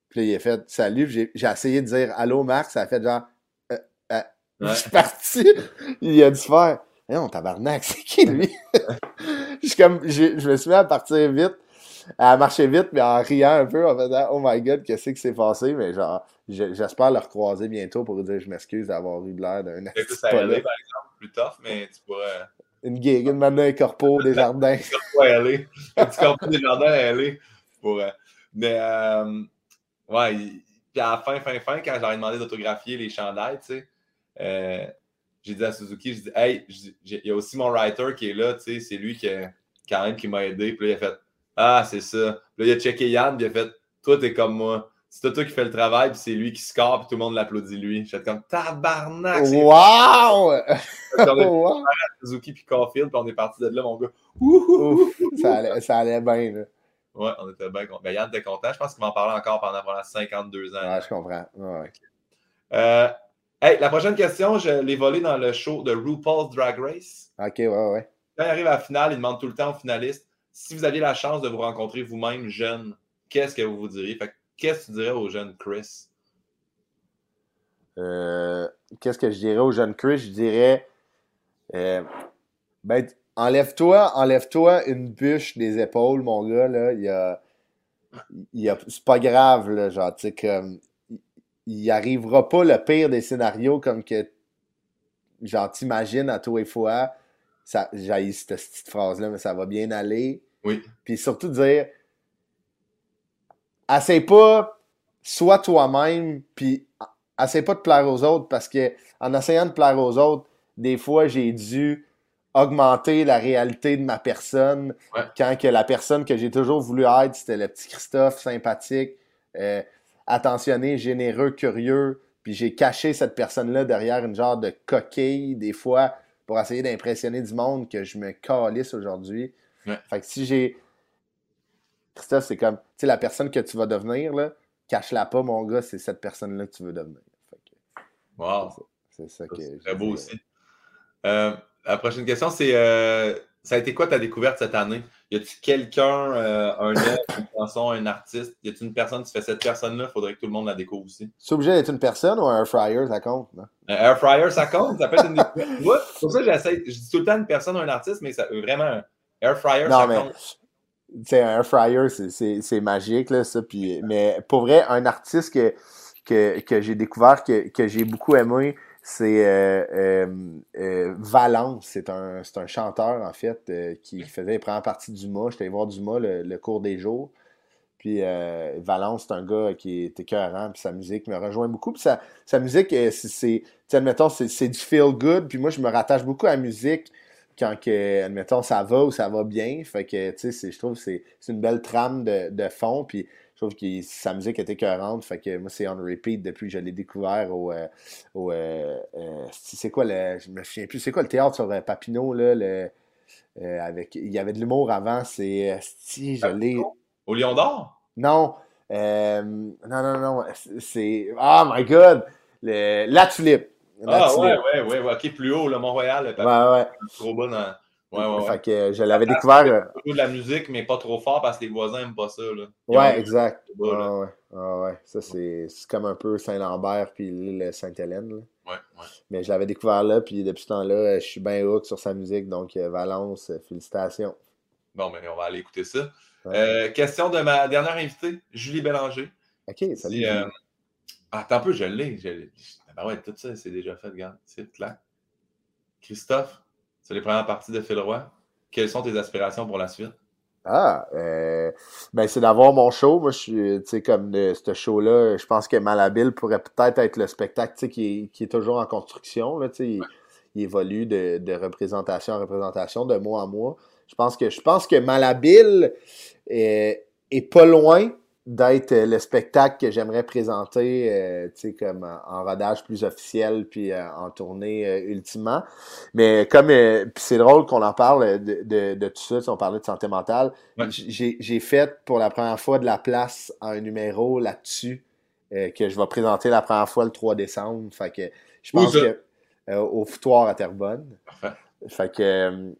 Puis là, il a fait salut. J'ai essayé de dire allô, Marc. Ça a fait genre. Euh, euh. Je suis parti. il a dû faire. Non, tabarnak, c'est qui lui? je, comme, je me suis mis à partir vite. Elle marchait vite, mais en riant un peu, en faisant Oh my god, qu'est-ce qui s'est passé? Mais genre, j'espère le recroiser bientôt pour dire je m'excuse d'avoir eu l'air d'un Ça par exemple, plus tough, mais tu pourrais. Une gig, une maintenant un corpo des jardins. aller. Un petit corpo des jardins à aller. Pour, mais, euh, ouais, puis à la fin, fin, fin, quand j'aurais demandé d'autographier les chandails, tu sais, euh, j'ai dit à Suzuki, je dis, hey, il y a aussi mon writer qui est là, tu sais, c'est lui qui, quand même, qui m'a aidé. Puis là, il a fait, ah, c'est ça. Là, il a checké Yann, puis il a fait Toi, t'es comme moi. C'est toi qui fais le travail, puis c'est lui qui score, puis tout le monde l'applaudit lui. J'étais comme Tabarnak! Wow! wow. Suzuki puis Caulfield, puis on est parti de là, mon gars. ça, allait, ça allait bien, là. Ouais, on était bien contents. Ben, Yann était content. Je pense qu'il va en parler encore pendant, pendant 52 ans. Ouais, je comprends. Ouais. Euh, hey, la prochaine question, je l'ai volée dans le show de RuPaul's Drag Race. OK, ouais, ouais. Quand il arrive à la finale, il demande tout le temps aux finalistes si vous aviez la chance de vous rencontrer vous-même jeune, qu'est-ce que vous vous diriez? qu'est-ce que tu dirais aux jeunes Chris? Euh, qu'est-ce que je dirais aux jeunes Chris? Je dirais euh, ben, enlève-toi, enlève-toi une bûche des épaules, mon gars, là. C'est pas grave, là, genre, tu sais, il arrivera pas le pire des scénarios comme que genre t'imagines à tous les fois j'ai cette petite phrase-là, mais ça va bien aller. Oui. Puis surtout dire, essaie pas, sois toi-même, puis essaie pas de plaire aux autres, parce que en essayant de plaire aux autres, des fois, j'ai dû augmenter la réalité de ma personne quand que la personne que j'ai toujours voulu être, c'était le petit Christophe, sympathique, euh, attentionné, généreux, curieux, puis j'ai caché cette personne-là derrière une genre de coquille, des fois, pour essayer d'impressionner du monde que je me calisse aujourd'hui. Fait que si j'ai. Christophe, c'est comme, tu sais, la personne que tu vas devenir, là, cache-la pas, mon gars, c'est cette personne-là que tu veux devenir. wow. C'est ça que. C'est très beau aussi. Euh, la prochaine question, c'est euh, ça a été quoi ta découverte cette année? Y a-tu quelqu'un, euh, un œuvre, une chanson, un artiste, y a-tu une personne, tu fais cette personne-là, faudrait que tout le monde la découvre aussi. C'est obligé d'être une personne ou un air fryer, ça compte? Non? Un air fryer, ça compte, ça peut être une. Moi, pour ça, j'essaie, je dis tout le temps une personne ou un artiste, mais ça, vraiment, un air fryer, Non, ça mais- compte. Un air fryer, c'est magique, là, ça. Puis, mais pour vrai, un artiste que, que, que j'ai découvert, que, que j'ai beaucoup aimé, c'est euh, euh, euh, Valence. C'est un, chanteur, en fait, euh, qui faisait les premières parties du MA. J'étais allé voir Dumas le, le cours des jours. Puis euh, Valence, c'est un gars qui est écœurant, puis sa musique me rejoint beaucoup. Puis sa, sa musique, c'est, admettons, c'est, du feel good. Puis moi, je me rattache beaucoup à la musique quand, que, admettons, ça va ou ça va bien. Fait que, tu sais, je trouve que c'est, une belle trame de, de fond. Puis trouve que sa musique est écœurante. Fait que moi, c'est on repeat depuis que je l'ai découvert au. euh, au euh, euh, c'est quoi le. Je me souviens plus. C'est quoi le théâtre sur euh, Papineau, là? Le, euh, avec, il y avait de l'humour avant. C'est. Si, je l'ai. Au Lion d'Or? Non. non, non, non. C'est. Oh my god! Le, la tulipe. La Ah, ouais, tulipe. ouais, ouais, ouais, ok, plus haut, le Mont-Royal, Ouais, ouais. trop bas dans. Ouais, ouais, ouais. Fait que je l'avais découvert. euh, de la musique, mais pas trop fort parce que les voisins n'aiment pas ça. Là. Ouais, exact. bas, là. Ouais, ouais. Ah, ouais. Ça, c'est comme un peu Saint-Lambert puis l'île Sainte-Hélène. là. Ouais, ouais. Mais je l'avais découvert là, puis depuis ce temps-là, euh, je suis bien hook sur sa musique. Donc, euh, Valence, euh, félicitations. Bon, ben, on va aller écouter ça. Ouais. Euh, question de ma dernière invitée, Julie Bélanger. Ok, salut. Euh, ah, attends un peu, je l'ai. Je l'ai. Ben ouais, tout ça, c'est déjà fait, regarde. C'est clair. Christophe, c'est les premières parties de Phil. Quelles sont tes aspirations pour la suite? Ah, euh, ben c'est d'avoir mon show. Moi, je suis, sais, comme de ce show-là, je pense que Malhabile pourrait peut-être être le spectacle, qui est, qui est toujours en construction, là. Il, il évolue de, représentation en représentation, de mois en mois. Je pense que, je pense que est, est pas loin d'être euh, le spectacle que j'aimerais présenter, euh, tu sais, comme en, en rodage plus officiel, puis euh, en tournée euh, ultimement. Mais comme, euh, c'est drôle qu'on en parle de, de, de tout ça, sais, on parlait de santé mentale. Ouais. J'ai fait pour la première fois de la place à un numéro là-dessus euh, que je vais présenter la première fois le 3 décembre. Fait que je pense que euh, au foutoir à Terrebonne. Parfait. Fait que euh,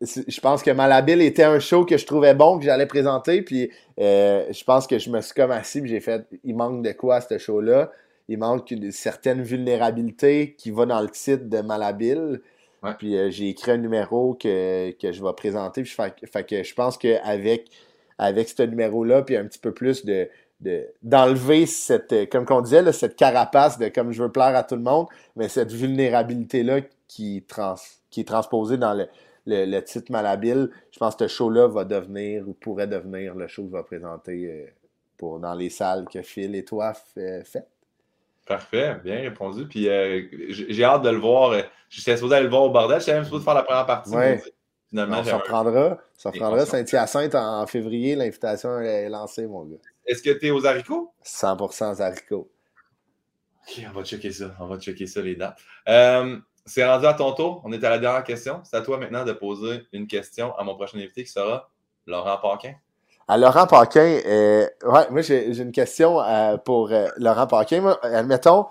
je pense que Malhabile était un show que je trouvais bon, que j'allais présenter. Puis euh, je pense que je me suis comme assis puis j'ai fait il manque de quoi à ce show-là? Il manque une certaine vulnérabilité qui va dans le titre de Malhabile. Ouais. Puis euh, j'ai écrit un numéro que, que je vais présenter. Puis fait, fait que je pense qu'avec avec ce numéro-là, puis un petit peu plus de de- d'enlever cette, comme qu'on disait, là, cette carapace de comme je veux plaire à tout le monde, mais cette vulnérabilité-là qui, trans, qui est transposée dans le, le, le titre malhabile, je pense que ce show-là va devenir ou pourrait devenir le show que je vais présenter euh, pour, dans les salles que Phil et toi f- fait. Parfait, bien répondu. Puis euh, j'ai hâte de le voir. Euh, J'étais supposé aller le voir au bordel. J'étais même supposé faire la première partie. Ouais. Finalement, On se j'avais- reprendra. S'en- Saint-Hyacinthe en, en février. L'invitation est lancée, mon gars. Est-ce que tu es aux haricots? 100% haricots. Ok, on va checker ça. On va checker ça, les dates. Euh, c'est rendu à ton tour. On est à la dernière question. C'est à toi maintenant de poser une question à mon prochain invité qui sera Laurent Paquin. À Laurent Paquin, euh, ouais, moi j'ai une question euh, pour euh, Laurent Paquin. Moi, admettons,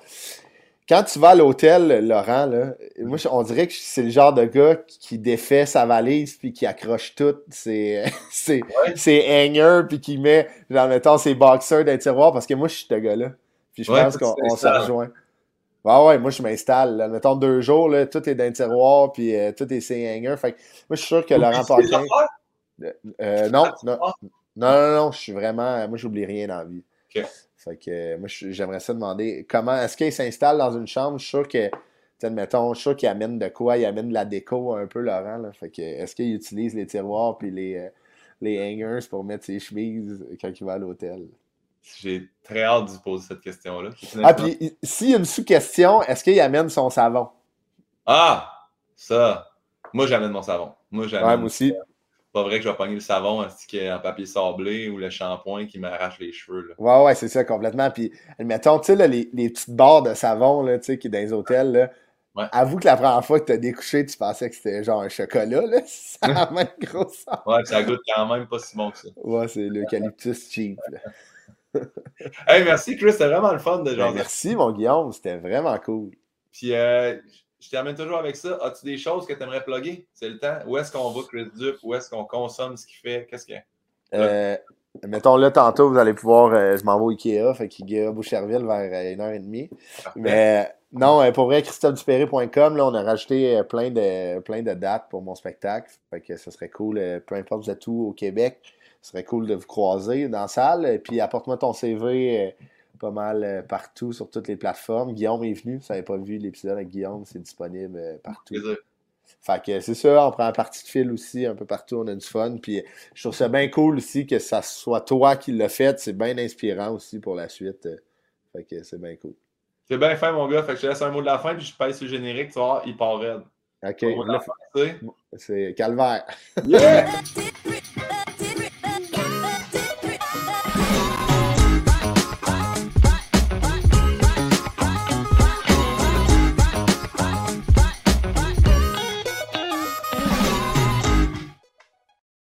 quand tu vas à l'hôtel, Laurent, là, moi on dirait que c'est le genre de gars qui, défait sa valise puis qui accroche tout ses, ses, Ouais. ses hangers puis qui met, genre, mettons, ses boxers dans les tiroirs parce que moi je suis ce gars-là. Puis je Ouais, pense qu'on se rejoint. Ouais, ouais, moi je m'installe. là. Mettons deux jours, là, tout est dans le tiroir puis euh, tout est ses hangers. Fait que moi je suis sûr que Laurent Paquin. affaires? Euh, non, Ah, non, non, non, non, je suis vraiment. Moi, j'oublie rien dans la vie. Fait que euh, moi, j'aimerais ça demander comment est-ce qu'il s'installe dans une chambre? Je suis sûr que, admettons, je suis sûr qu'il amène de quoi? Il amène de la déco un peu, Laurent. Là. Fait que est-ce qu'il utilise les tiroirs puis les, euh, les hangers pour mettre ses chemises quand il va à l'hôtel? J'ai très hâte de poser cette question-là. Ah, puis il- s'il y a une sous-question, est-ce qu'il amène son savon? Ah, ça. Moi, j'amène mon savon. Moi, j'amène. Ouais, moi aussi. Pas vrai que je vais pogner le savon ainsi qu'en papier sablé ou le shampoing qui m'arrache les cheveux. Là? Ouais, ouais, c'est ça, complètement. Puis, admettons, tu sais, les, les petites barres de savon, là, tu sais, qui est dans les hôtels, là. Ouais. Avoue que la première fois que t'as découché, tu pensais que c'était genre un chocolat, là. Ça a même gros sens. Ouais, ça goûte quand même pas si bon que ça. Ouais, c'est l'eucalyptus cheap, là. Hey, merci Chris, c'était vraiment le fun de Ben, genre. merci, mon Guillaume, c'était vraiment cool. Puis euh, je termine toujours avec ça. As-tu des choses que tu aimerais plugger? C'est le temps. Où est-ce qu'on va, Chris Dup? Où est-ce qu'on consomme ce qu'il fait? Qu'est-ce qu'il y a? Euh, mettons là, tantôt, vous allez pouvoir. euh, je m'en vais au Ikea, fait qu'Ikea Boucherville vers euh, 1h30. Mais non, pour vrai, christophe-dupéré.com, là, on a rajouté plein de, plein de dates pour mon spectacle. Fait que ce serait cool, peu importe vous êtes où au Québec, ce serait cool de vous croiser dans la salle. Et puis apporte-moi ton CV euh, pas mal euh, partout sur toutes les plateformes. Guillaume est venu, si vous n'avez pas vu l'épisode avec Guillaume, c'est disponible euh, partout. Plaisir. Fait que c'est ça, on prend un parti de fil aussi, un peu partout, on a du fun. Puis je trouve ça bien cool aussi que ça soit toi qui l'as fait. C'est bien inspirant aussi pour la suite. Fait que c'est bien cool. C'est bien fait, mon gars. Fait que je te laisse un mot de la fin, puis je pèse sur le générique. Tu vas voir, il part raide. OK, c'est calvaire. Yeah!